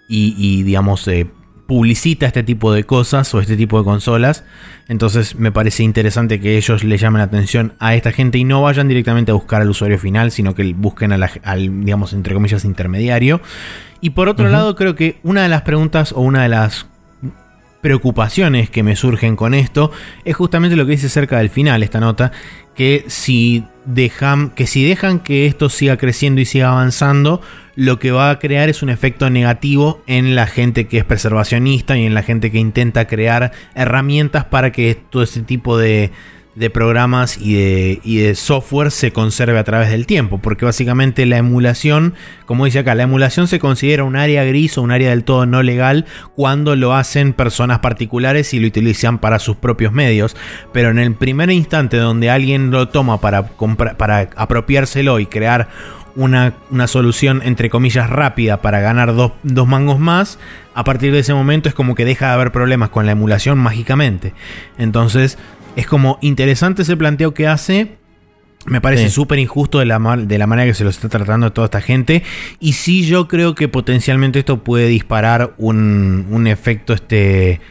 y, digamos, eh, publicita este tipo de cosas o este tipo de consolas. Entonces me parece interesante que ellos le llamen la atención a esta gente y no vayan directamente a buscar al usuario final, sino que busquen al, digamos, entre comillas, intermediario. Y por otro lado, creo que una de las preguntas o una de las preocupaciones que me surgen con esto es justamente lo que dice cerca del final esta nota, que si dejan que si dejan que esto siga creciendo y siga avanzando, lo que va a crear es un efecto negativo en la gente que es preservacionista y en la gente que intenta crear herramientas para que todo este tipo de, de programas y de, de, software se conserve a través del tiempo. Porque básicamente la emulación, como dice acá, la emulación se considera un área gris o un área del todo no legal cuando lo hacen personas particulares y lo utilizan para sus propios medios. Pero en el primer instante donde alguien lo toma para, para apropiárselo y crear una, una, solución entre comillas rápida para ganar dos, dos, mangos más, a partir de ese momento es como que deja de haber problemas con la emulación mágicamente. Entonces es como interesante ese planteo que hace. Me parece súper injusto de la, de la manera que se lo está tratando a toda esta gente. Y sí, yo creo que potencialmente esto puede disparar un, un efecto este,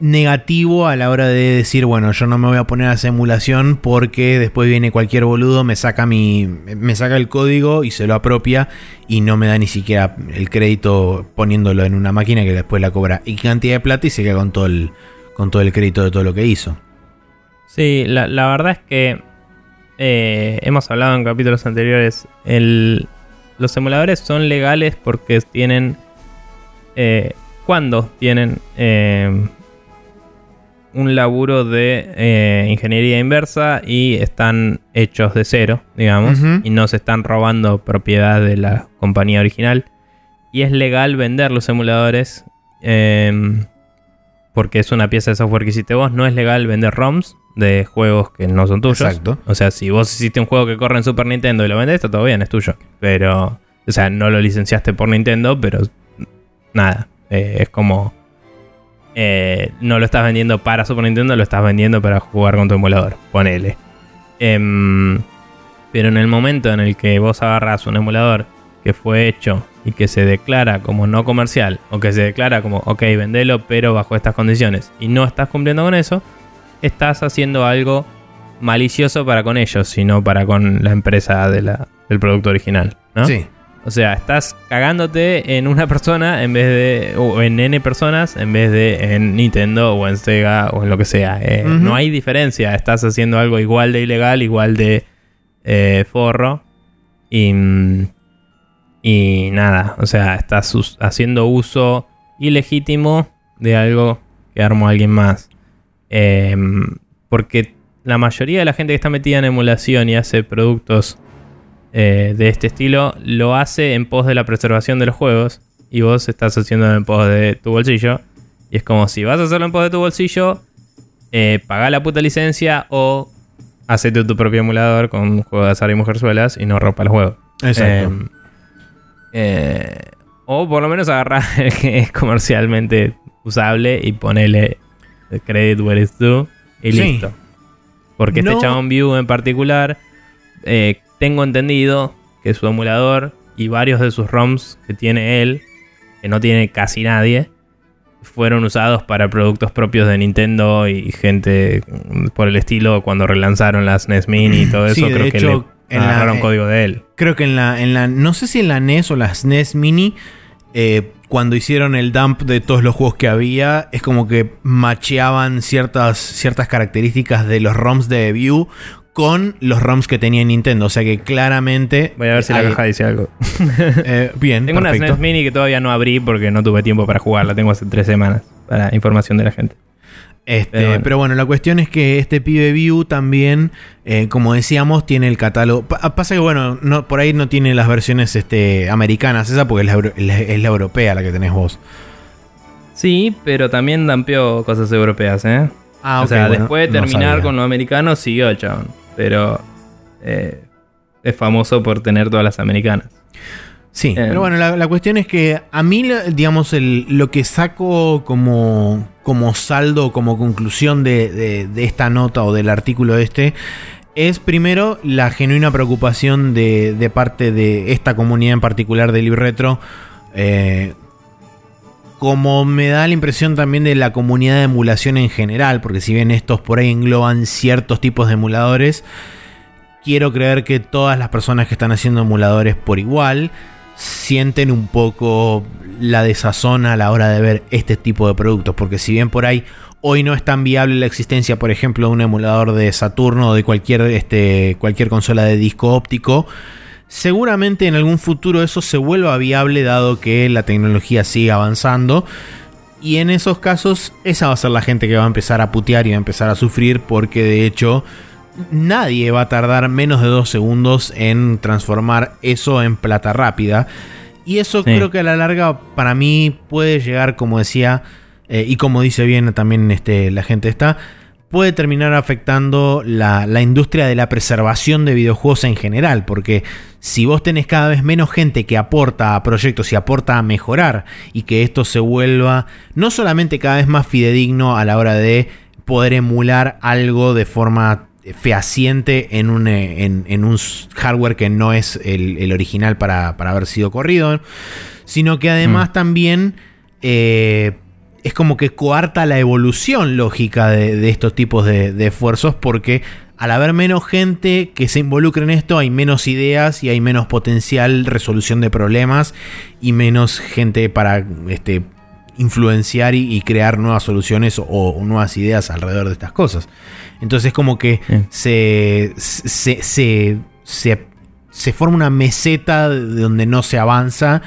negativo a la hora de decir, bueno, yo no me voy a poner a esa emulación porque después viene cualquier boludo, me saca mi me saca el código y se lo apropia y no me da ni siquiera el crédito poniéndolo en una máquina que después la cobra y cantidad de plata y se queda con todo el con todo el crédito de todo lo que hizo. Sí, la, verdad es que eh, hemos hablado en capítulos anteriores, los emuladores son legales porque tienen... Eh, cuando tienen eh, un laburo de ingeniería inversa y están hechos de cero, digamos, y no se están robando propiedad de la compañía original. Y es legal vender los emuladores porque es una pieza de software que hiciste vos. No es legal vender ROMs de juegos que no son tuyos. Exacto. O sea, si vos hiciste un juego que corre en Super Nintendo y lo vendes, está todo bien, es tuyo. Pero, o sea, no lo licenciaste por Nintendo, pero nada. Eh, es como. Eh, no lo estás vendiendo para Super Nintendo, lo estás vendiendo para jugar con tu emulador. Ponele. Em, pero en el momento en el que vos agarras un emulador que fue hecho y que se declara como no comercial, o que se declara como, ok, vendelo, pero bajo estas condiciones, y no estás cumpliendo con eso, estás haciendo algo malicioso para con ellos, sino para con la empresa de la, del producto original, ¿no? Sí. O sea, estás cagándote en una persona en vez de. o en N personas en vez de en Nintendo o en Sega o en lo que sea. Eh, no hay diferencia. Estás haciendo algo igual de ilegal, igual de eh, forro. Y. Y nada. O sea, estás haciendo uso ilegítimo de algo que armó alguien más. Em, porque la mayoría de la gente que está metida en emulación y hace productos eh, de este estilo lo hace en pos de la preservación de los juegos y vos estás haciendo en pos de tu bolsillo. Y es como si vas a hacerlo en pos de tu bolsillo, eh, paga la puta licencia o hacete tu propio emulador con un juego de azar y mujerzuelas y no rompa el juego. Exacto. Em, eh, o por lo menos agarrar el que es comercialmente usable y ponele credit where it's due y listo. Porque este chabón View en particular, eh, tengo entendido que su emulador y varios de sus ROMs que tiene él, que no tiene casi nadie, fueron usados para productos propios de Nintendo y gente por el estilo cuando relanzaron las NES Mini y todo eso. creo que le agarraron código de él. Creo que en la, en la, no sé si en la NES o las NES Mini, eh, cuando hicieron el dump de todos los juegos que había, es como que macheaban ciertas, ciertas características de los ROMs de View con los ROMs que tenía Nintendo. O sea que claramente. Voy a ver si la caja dice algo. Eh, bien, Tengo una SNES Mini que todavía no abrí porque no tuve tiempo para jugar. La tengo hace tres semanas. Para información de la gente. Este, pero, bueno. la cuestión es que este pibe View también, eh, como decíamos, tiene el catálogo. pasa que, bueno, no, por ahí no tiene las versiones este, americanas, esa porque es la, europea la que tenés vos. Sí, pero también dampeó cosas europeas, ¿eh? Ah, o sea, después de terminar con lo americano, siguió el chabón pero eh, es famoso por tener todas las americanas. Sí, eh, pero bueno, la, cuestión es que a mí, digamos, lo que saco como, como saldo, como conclusión de, esta nota o del artículo este, es primero la genuina preocupación de, parte de esta comunidad en particular de LibRetro. Eh, como me da la impresión también de la comunidad de emulación en general, porque si bien estos por ahí engloban ciertos tipos de emuladores, quiero creer que todas las personas que están haciendo emuladores por igual sienten un poco la desazón a la hora de ver este tipo de productos, porque si bien por ahí hoy no es tan viable la existencia, por ejemplo, de un emulador de Saturno o de cualquier, este, cualquier consola de disco óptico, Seguramente en algún futuro eso se vuelva viable dado que la tecnología sigue avanzando. Y en esos casos esa va a ser la gente que va a empezar a putear y va a empezar a sufrir porque de hecho nadie va a tardar menos de dos segundos en transformar eso en plata rápida. Y eso creo que a la larga para mí puede llegar, como decía, eh, y como dice bien también este, la gente está, puede terminar afectando la, industria de la preservación de videojuegos en general, porque si vos tenés cada vez menos gente que aporta a proyectos y aporta a mejorar y que esto se vuelva no solamente cada vez más fidedigno a la hora de poder emular algo de forma fehaciente en un, eh, en, un hardware que no es el, original para, haber sido corrido, sino que además mm. también... Eh, es como que coarta la evolución lógica de, estos tipos de, esfuerzos porque al haber menos gente que se involucre en esto hay menos ideas y hay menos potencial resolución de problemas y menos gente para este, influenciar y, crear nuevas soluciones o, nuevas ideas alrededor de estas cosas. Entonces como que se, se, se, se forma una meseta de donde no se avanza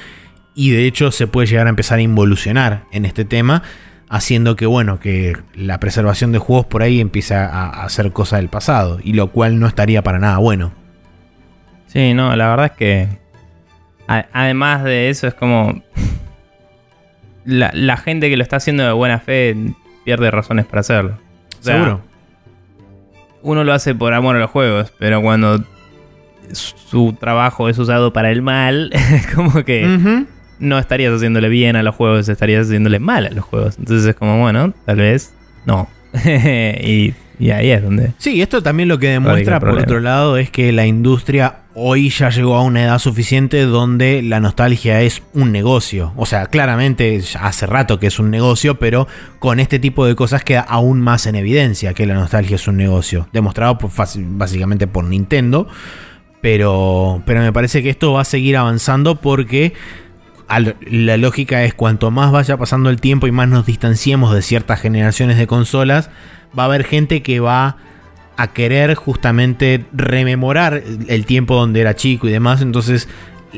y de hecho se puede llegar a empezar a involucionar en este tema, haciendo que bueno, que la preservación de juegos por ahí empiece a, ser cosa del pasado, y lo cual no estaría para nada bueno. Sí, no, la verdad es que además de eso es como la, gente que lo está haciendo de buena fe pierde razones para hacerlo. Seguro. Uno lo hace por amor a los juegos, pero cuando su trabajo es usado para el mal, es como que no estarías haciéndole bien a los juegos, estarías haciéndole mal a los juegos. Entonces es como, bueno, tal vez no. y, ahí es donde... Sí, esto también lo que demuestra, por otro lado, es que la industria hoy ya llegó a una edad suficiente donde la nostalgia es un negocio. O sea, claramente hace rato que es un negocio, pero con este tipo de cosas queda aún más en evidencia que la nostalgia es un negocio. Demostrado básicamente por Nintendo. Pero, pero me parece que esto va a seguir avanzando porque la lógica es cuanto más vaya pasando el tiempo y más nos distanciemos de ciertas generaciones de consolas, va a haber gente que va a querer justamente rememorar el tiempo donde era chico y demás. Entonces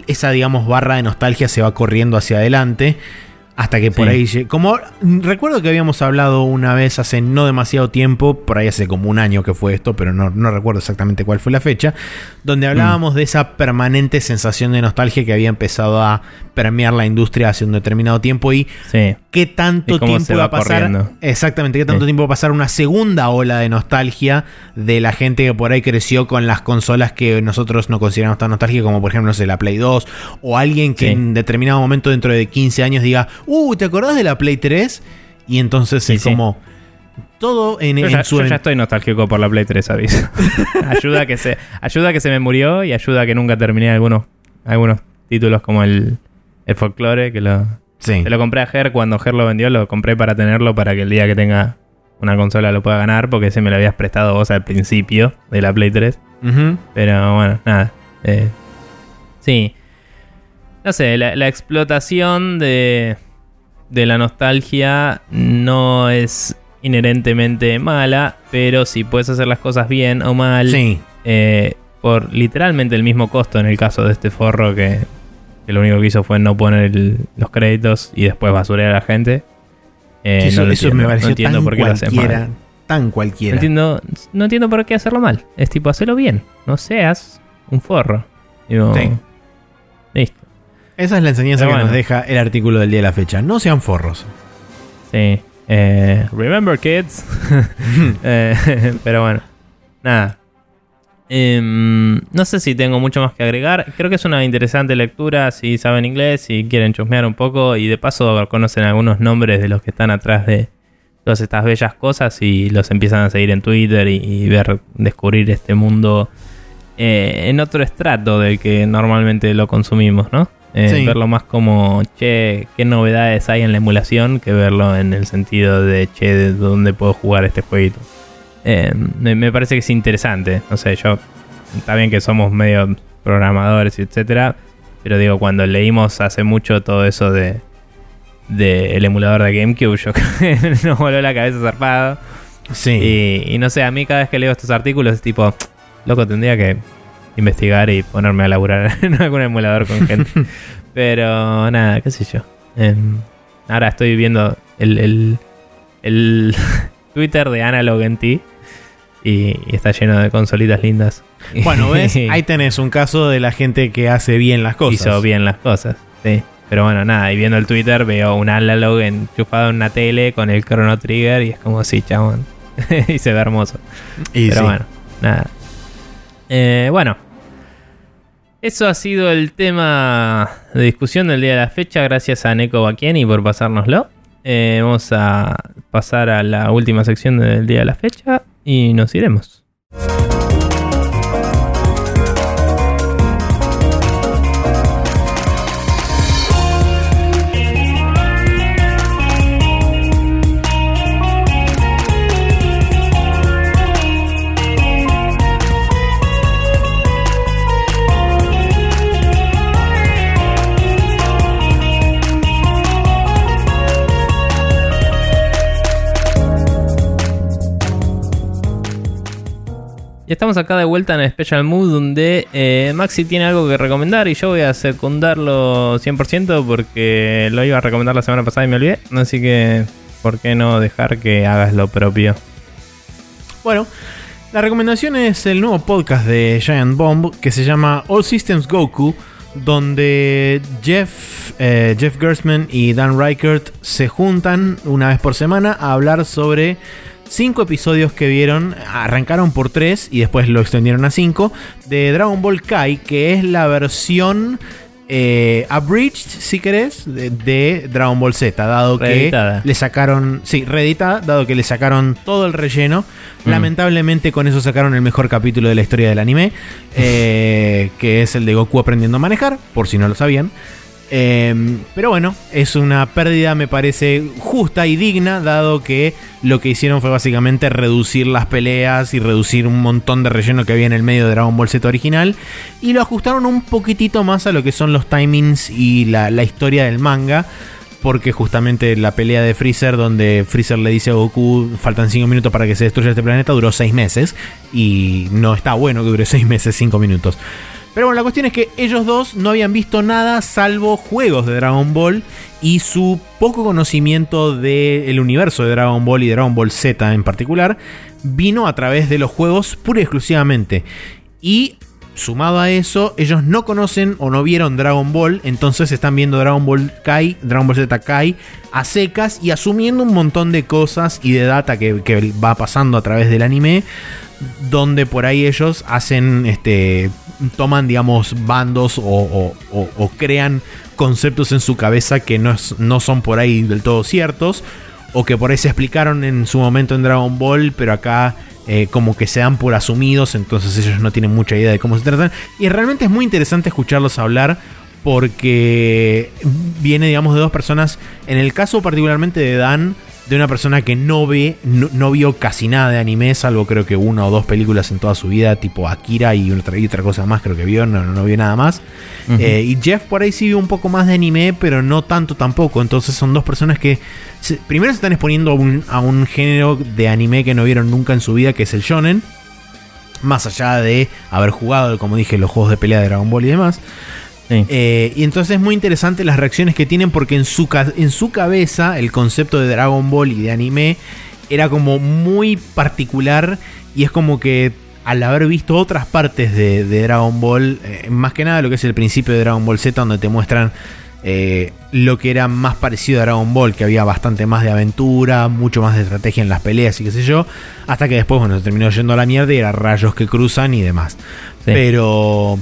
esa, digamos, barra de nostalgia se va corriendo hacia adelante. Hasta que por ahí, como recuerdo que habíamos hablado una vez hace no demasiado tiempo, por ahí hace como un año que fue esto, pero no, recuerdo exactamente cuál fue la fecha, donde hablábamos mm. de esa permanente sensación de nostalgia que había empezado a permear la industria hace un determinado tiempo y qué tanto tiempo va a pasar. Exactamente, qué tanto tiempo va a pasar una segunda ola de nostalgia de la gente que por ahí creció con las consolas que nosotros no consideramos tan nostálgicas, como por ejemplo, no sé, la Play 2, o alguien que en determinado momento dentro de 15 años diga, uh, ¿te acordás de la Play 3? Y entonces es como todo en, yo ya, Yo ya estoy nostálgico por la Play 3, aviso. ayuda, que se, ayuda que se me murió y ayuda a que nunca terminé algunos, algunos títulos como el, el folclore, que lo, lo compré a Ger cuando Ger lo vendió, lo compré para tenerlo para que el día que tenga una consola lo pueda ganar, porque ese me lo habías prestado vos al principio de la Play 3. Pero bueno, nada. Eh, sí. no sé, la, la explotación de, de la nostalgia no es inherentemente mala, pero si puedes hacer las cosas bien o mal, Sí. eh, por literalmente el mismo costo en el caso de este forro que, que lo único que hizo fue no poner el- los créditos y después basurear a la gente. eh, eso no lo eso entiendo, me pareció no entiendo tan por qué lo cualquiera. mal. Tan No entiendo, no entiendo por qué hacerlo mal. Es tipo, hacelo bien. No seas un forro. Digo, Sí. Esa es la enseñanza que nos deja el artículo del día de la fecha. No sean forros. Sí. Eh, remember, kids. Eh, pero bueno. Nada. Em, no sé si tengo mucho más que agregar. Creo que es una interesante lectura si saben inglés, si quieren chusmear un poco y de paso conocen algunos nombres de los que están atrás de todas estas bellas cosas y los empiezan a seguir en Twitter y, y ver, descubrir este mundo eh, en otro estrato del que normalmente lo consumimos, ¿no? Eh, Sí. Verlo más como, che, qué novedades hay en la emulación que verlo en el sentido de, che, de dónde puedo jugar este jueguito. Eh, me, me parece que es interesante. No sé, yo. Está bien que somos medio programadores, etcétera. Pero digo, cuando leímos hace mucho todo eso de. de el emulador de GameCube, yo nos voló la cabeza zarpado. Sí. Y, y no sé, a mí cada vez que leo estos artículos es tipo, loco, tendría que investigar y ponerme a laburar en algún emulador con gente. Pero nada, qué sé yo. Em, ahora estoy viendo el, el, el Twitter de Analog NT y, y está lleno de consolitas lindas. Bueno, ves, ahí tenés un caso de la gente que hace bien las cosas. Hizo bien las cosas, sí. Pero bueno, nada, y viendo el Twitter veo un Analog enchufado en una tele con el Chrono Trigger y es como si, chabón. y se ve hermoso. Y Pero sí. bueno, nada. Eh, bueno. Eso ha sido el tema de discusión del día de la fecha. Gracias a Neko Bakieni por pasárnoslo. Eh, vamos a pasar a la última sección del día de la fecha y nos iremos. Y estamos acá de vuelta en Special Mood donde eh, Maxi tiene algo que recomendar y yo voy a secundarlo 100% porque lo iba a recomendar la semana pasada y me olvidé. Así que, ¿por qué no dejar que hagas lo propio? Bueno, la recomendación es el nuevo podcast de Giant Bomb que se llama All Systems Goku, donde Jeff, eh, Jeff Gersman y Dan Reichert se juntan una vez por semana a hablar sobre cinco episodios que vieron, arrancaron por tres y después lo extendieron a cinco, de Dragon Ball Kai, que es la versión eh, abridged, si querés, de, de Dragon Ball Z, dado Reeditada. que le sacaron, sí, reeditada, dado que le sacaron todo el relleno. Mm. Lamentablemente con eso sacaron el mejor capítulo de la historia del anime, eh, que es el de Goku aprendiendo a manejar, por si no lo sabían. Eh, pero bueno, es una pérdida me parece justa y digna, dado que lo que hicieron fue básicamente reducir las peleas y reducir un montón de relleno que había en el medio de Dragon Ball Z original. Y lo ajustaron un poquitito más a lo que son los timings y la, la historia del manga. Porque justamente la pelea de Freezer, donde Freezer le dice a Goku, faltan 5 minutos para que se destruya este planeta, duró 6 meses. Y no está bueno que dure 6 meses, 5 minutos. Pero bueno, la cuestión es que ellos dos no habían visto nada salvo juegos de Dragon Ball y su poco conocimiento del universo de Dragon Ball y Dragon Ball Z en particular vino a través de los juegos pura y exclusivamente. Y sumado a eso, ellos no conocen o no vieron Dragon Ball, entonces están viendo Dragon Ball Kai, Dragon Ball Z Kai a secas y asumiendo un montón de cosas y de data que, que va pasando a través del anime donde por ahí ellos hacen, este, toman, digamos, bandos o, crean conceptos en su cabeza que no, es- no son por ahí del todo ciertos, o que por ahí se explicaron en su momento en Dragon Ball, pero acá eh, como que se dan por asumidos, entonces ellos no tienen mucha idea de cómo se tratan. Y realmente es muy interesante escucharlos hablar porque viene, digamos, de dos personas. En el caso particularmente de Dan, de una persona que no ve, no, vio casi nada de anime, salvo creo que una o dos películas en toda su vida, tipo Akira y otra, y otra cosa más, creo que vio, no, no vio nada más. Eh, y Jeff por ahí sí vio un poco más de anime, pero no tanto tampoco. Entonces son dos personas que primero se están exponiendo a un, a un género de anime que no vieron nunca en su vida, que es el shonen. Más allá de haber jugado, como dije, los juegos de pelea de Dragon Ball y demás. Eh, y entonces es muy interesante las reacciones que tienen porque en su, en su cabeza el concepto de Dragon Ball y de anime era como muy particular y es como que al haber visto otras partes de, Dragon Ball, eh, más que nada lo que es el principio de Dragon Ball Z donde te muestran eh, lo que era más parecido a Dragon Ball, que había bastante más de aventura, mucho más de estrategia en las peleas y qué sé yo, hasta que después, bueno, se terminó yendo a la mierda y era rayos que cruzan y demás. Pero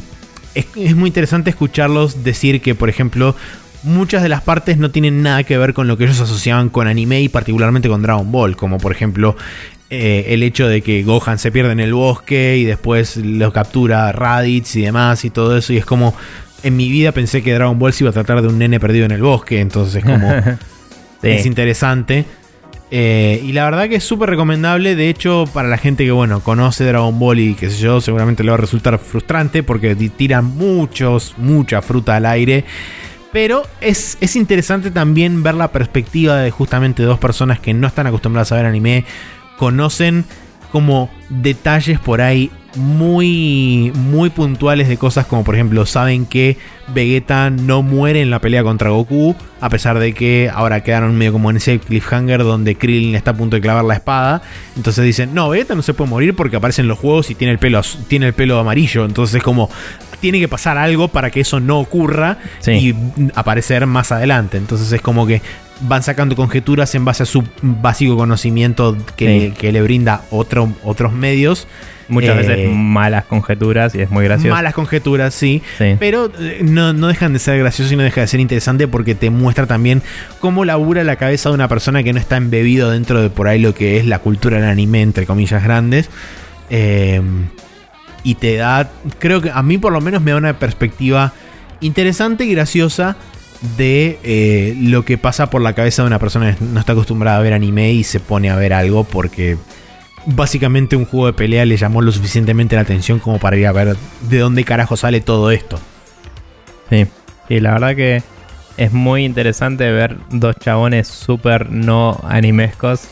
es, muy interesante escucharlos decir que, por ejemplo, muchas de las partes no tienen nada que ver con lo que ellos asociaban con anime y particularmente con Dragon Ball, como por ejemplo eh, el hecho de que Gohan se pierde en el bosque y después lo captura Raditz y demás y todo eso y es como en mi vida pensé que Dragon Ball se iba a tratar de un nene perdido en el bosque, entonces como es interesante. Eh, y la verdad que es súper recomendable. De hecho, para la gente que, bueno, conoce Dragon Ball y qué sé yo, seguramente le va a resultar frustrante porque tiran muchos, mucha fruta al aire. Pero es, es interesante también ver la perspectiva de justamente dos personas que no están acostumbradas a ver anime, conocen como detalles por ahí muy, muy puntuales de cosas como por ejemplo saben que Vegeta no muere en la pelea contra Goku, a pesar de que ahora quedaron medio como en ese cliffhanger donde Krillin está a punto de clavar la espada. Entonces dicen, no, Vegeta no se puede morir porque aparece en los juegos y tiene el pelo, tiene el pelo amarillo. Entonces como tiene que pasar algo para que eso no ocurra y aparecer más adelante. Entonces es como que van sacando conjeturas en base a su básico conocimiento que, le, brinda otro, otros medios. Muchas veces eh, malas conjeturas y es muy gracioso. Malas conjeturas, sí. Pero eh, no, dejan de ser graciosos y no deja de ser interesante porque te muestra también cómo labura la cabeza de una persona que no está embebido dentro de por ahí lo que es la cultura del anime, entre comillas grandes. Eh, y te da, creo que a mí por lo menos me da una perspectiva interesante y graciosa de lo que pasa por la cabeza de una persona que no está acostumbrada a ver anime y se pone a ver algo porque básicamente un juego de pelea le llamó lo suficientemente la atención como para ir a ver de dónde carajo sale todo esto. Sí, y la verdad que es muy interesante ver dos chabones súper no animescos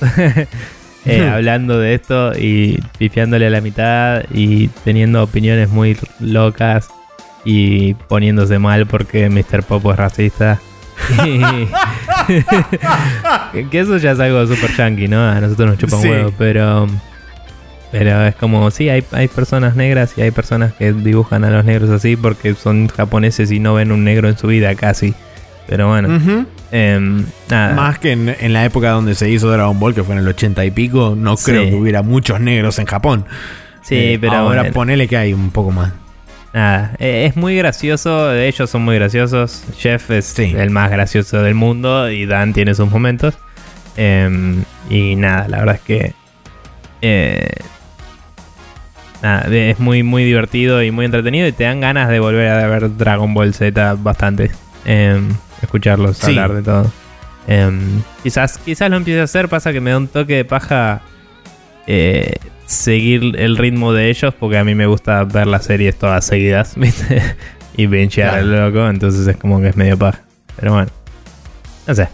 eh, hablando de esto y pifiándole a la mitad y teniendo opiniones muy locas y poniéndose mal porque Mr. Popo es racista. que eso ya es algo super yankee, ¿no? A nosotros nos chupan huevo, pero. Pero es como, sí, hay, hay personas negras y hay personas que dibujan a los negros así porque son japoneses y no ven un negro en su vida casi. Pero bueno, em, nada. Más que en, la época donde se hizo Dragon Ball, que fue en el 80 y pico, no creo que hubiera muchos negros en Japón. Sí, eh, pero. Ahora ponele que hay un poco más. Nada, e, es muy gracioso, ellos son muy graciosos. Jeff es el más gracioso del mundo y Dan tiene sus momentos. Em, y nada, la verdad es que eh, nada, es muy muy divertido y muy entretenido y te dan ganas de volver a ver Dragon Ball Z bastante. Em, escucharlos hablar de todo. Em, quizás, quizás lo empiece a hacer, pasa que me da un toque de paja eh, seguir el ritmo de ellos, porque a mí me gusta ver las series todas seguidas, y benchear al loco, entonces es como que es medio paja. Pero bueno, no sé.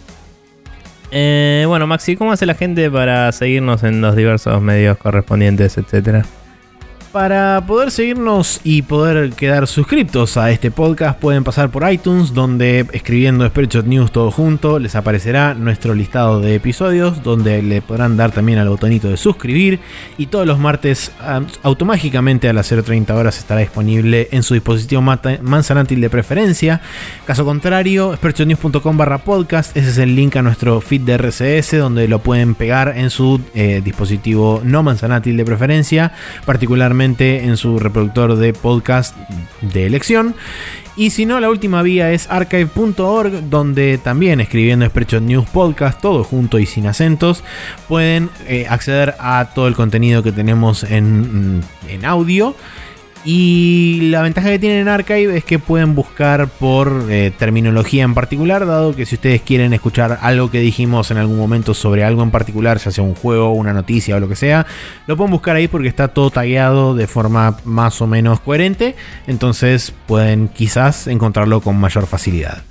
Eh, bueno, Maxi, ¿cómo hace la gente para seguirnos en los diversos medios correspondientes, etcétera? Para poder seguirnos y poder quedar suscriptos a este podcast pueden pasar por iTunes donde escribiendo Spreadshot News todo junto les aparecerá nuestro listado de episodios donde le podrán dar también al botonito de suscribir y todos los martes automáticamente a las 0.30 horas estará disponible en su dispositivo manzanátil de preferencia. Caso contrario, spreadshotnews.com barra podcast, ese es el link a nuestro feed de RCS donde lo pueden pegar en su eh, dispositivo no manzanátil de preferencia, particularmente en su reproductor de podcast de elección. Y si no, la última vía es archive.org, donde también escribiendo Spreadshot News Podcast, todo junto y sin acentos, pueden eh, acceder a todo el contenido que tenemos en, en audio. Y la ventaja que tienen en Archive es que pueden buscar por eh, terminología en particular, dado que si ustedes quieren escuchar algo que dijimos en algún momento sobre algo en particular, ya sea un juego, una noticia o lo que sea, lo pueden buscar ahí porque está todo tagueado de forma más o menos coherente, entonces pueden quizás encontrarlo con mayor facilidad.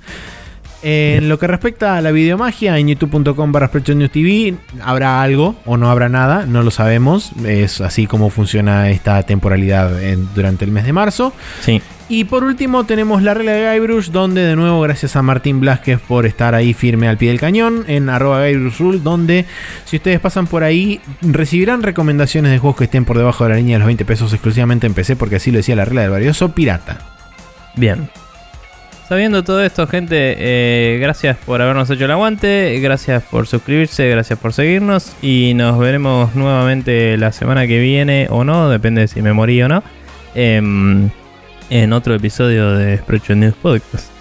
En lo que respecta a la videomagia, en youtube.com barra TV habrá algo o no habrá nada, no lo sabemos. Es así como funciona esta temporalidad durante el mes de marzo. Sí. Y por último tenemos la regla de Guybrush, donde de nuevo gracias a Martín Blasquez por estar ahí firme al pie del cañón, en arroba Rule, donde si ustedes pasan por ahí recibirán recomendaciones de juegos que estén por debajo de la línea de los 20 pesos exclusivamente en PC, porque así lo decía la regla del valioso pirata. Bien, Sabiendo todo esto, gente, eh, gracias por habernos hecho el aguante, gracias por suscribirse, gracias por seguirnos y nos veremos nuevamente la semana que viene o no, depende de si me morí o no, em, en otro episodio de Spreadshot News Podcast.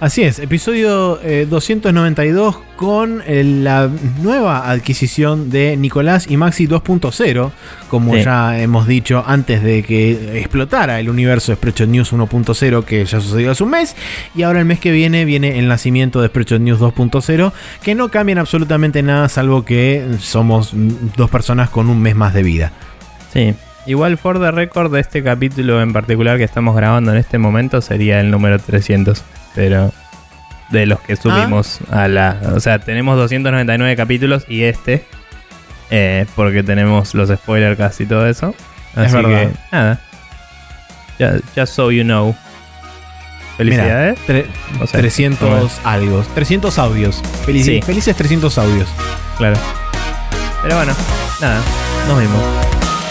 Así es, episodio 292 eh, con eh, la nueva adquisición de Nicolás y Maxi 2.0, como ya hemos dicho antes de que explotara el universo de Spreadshot News 1.0 que ya sucedió hace un mes, y ahora el mes que viene viene el nacimiento de Spreadshot News 2.0, que no cambian absolutamente nada salvo que somos dos personas con un mes más de vida. Sí, Igual for the record de este capítulo en particular que estamos grabando en este momento sería el número 300 pero de los que subimos ah. a la... O sea, tenemos 299 capítulos y este, eh, porque tenemos los spoilers casi todo eso. Así que, nada. Just, so you know. Felicidades. 300 algo. 300 audios. Felices 300 audios. Claro. Pero bueno, nada. Nos vemos.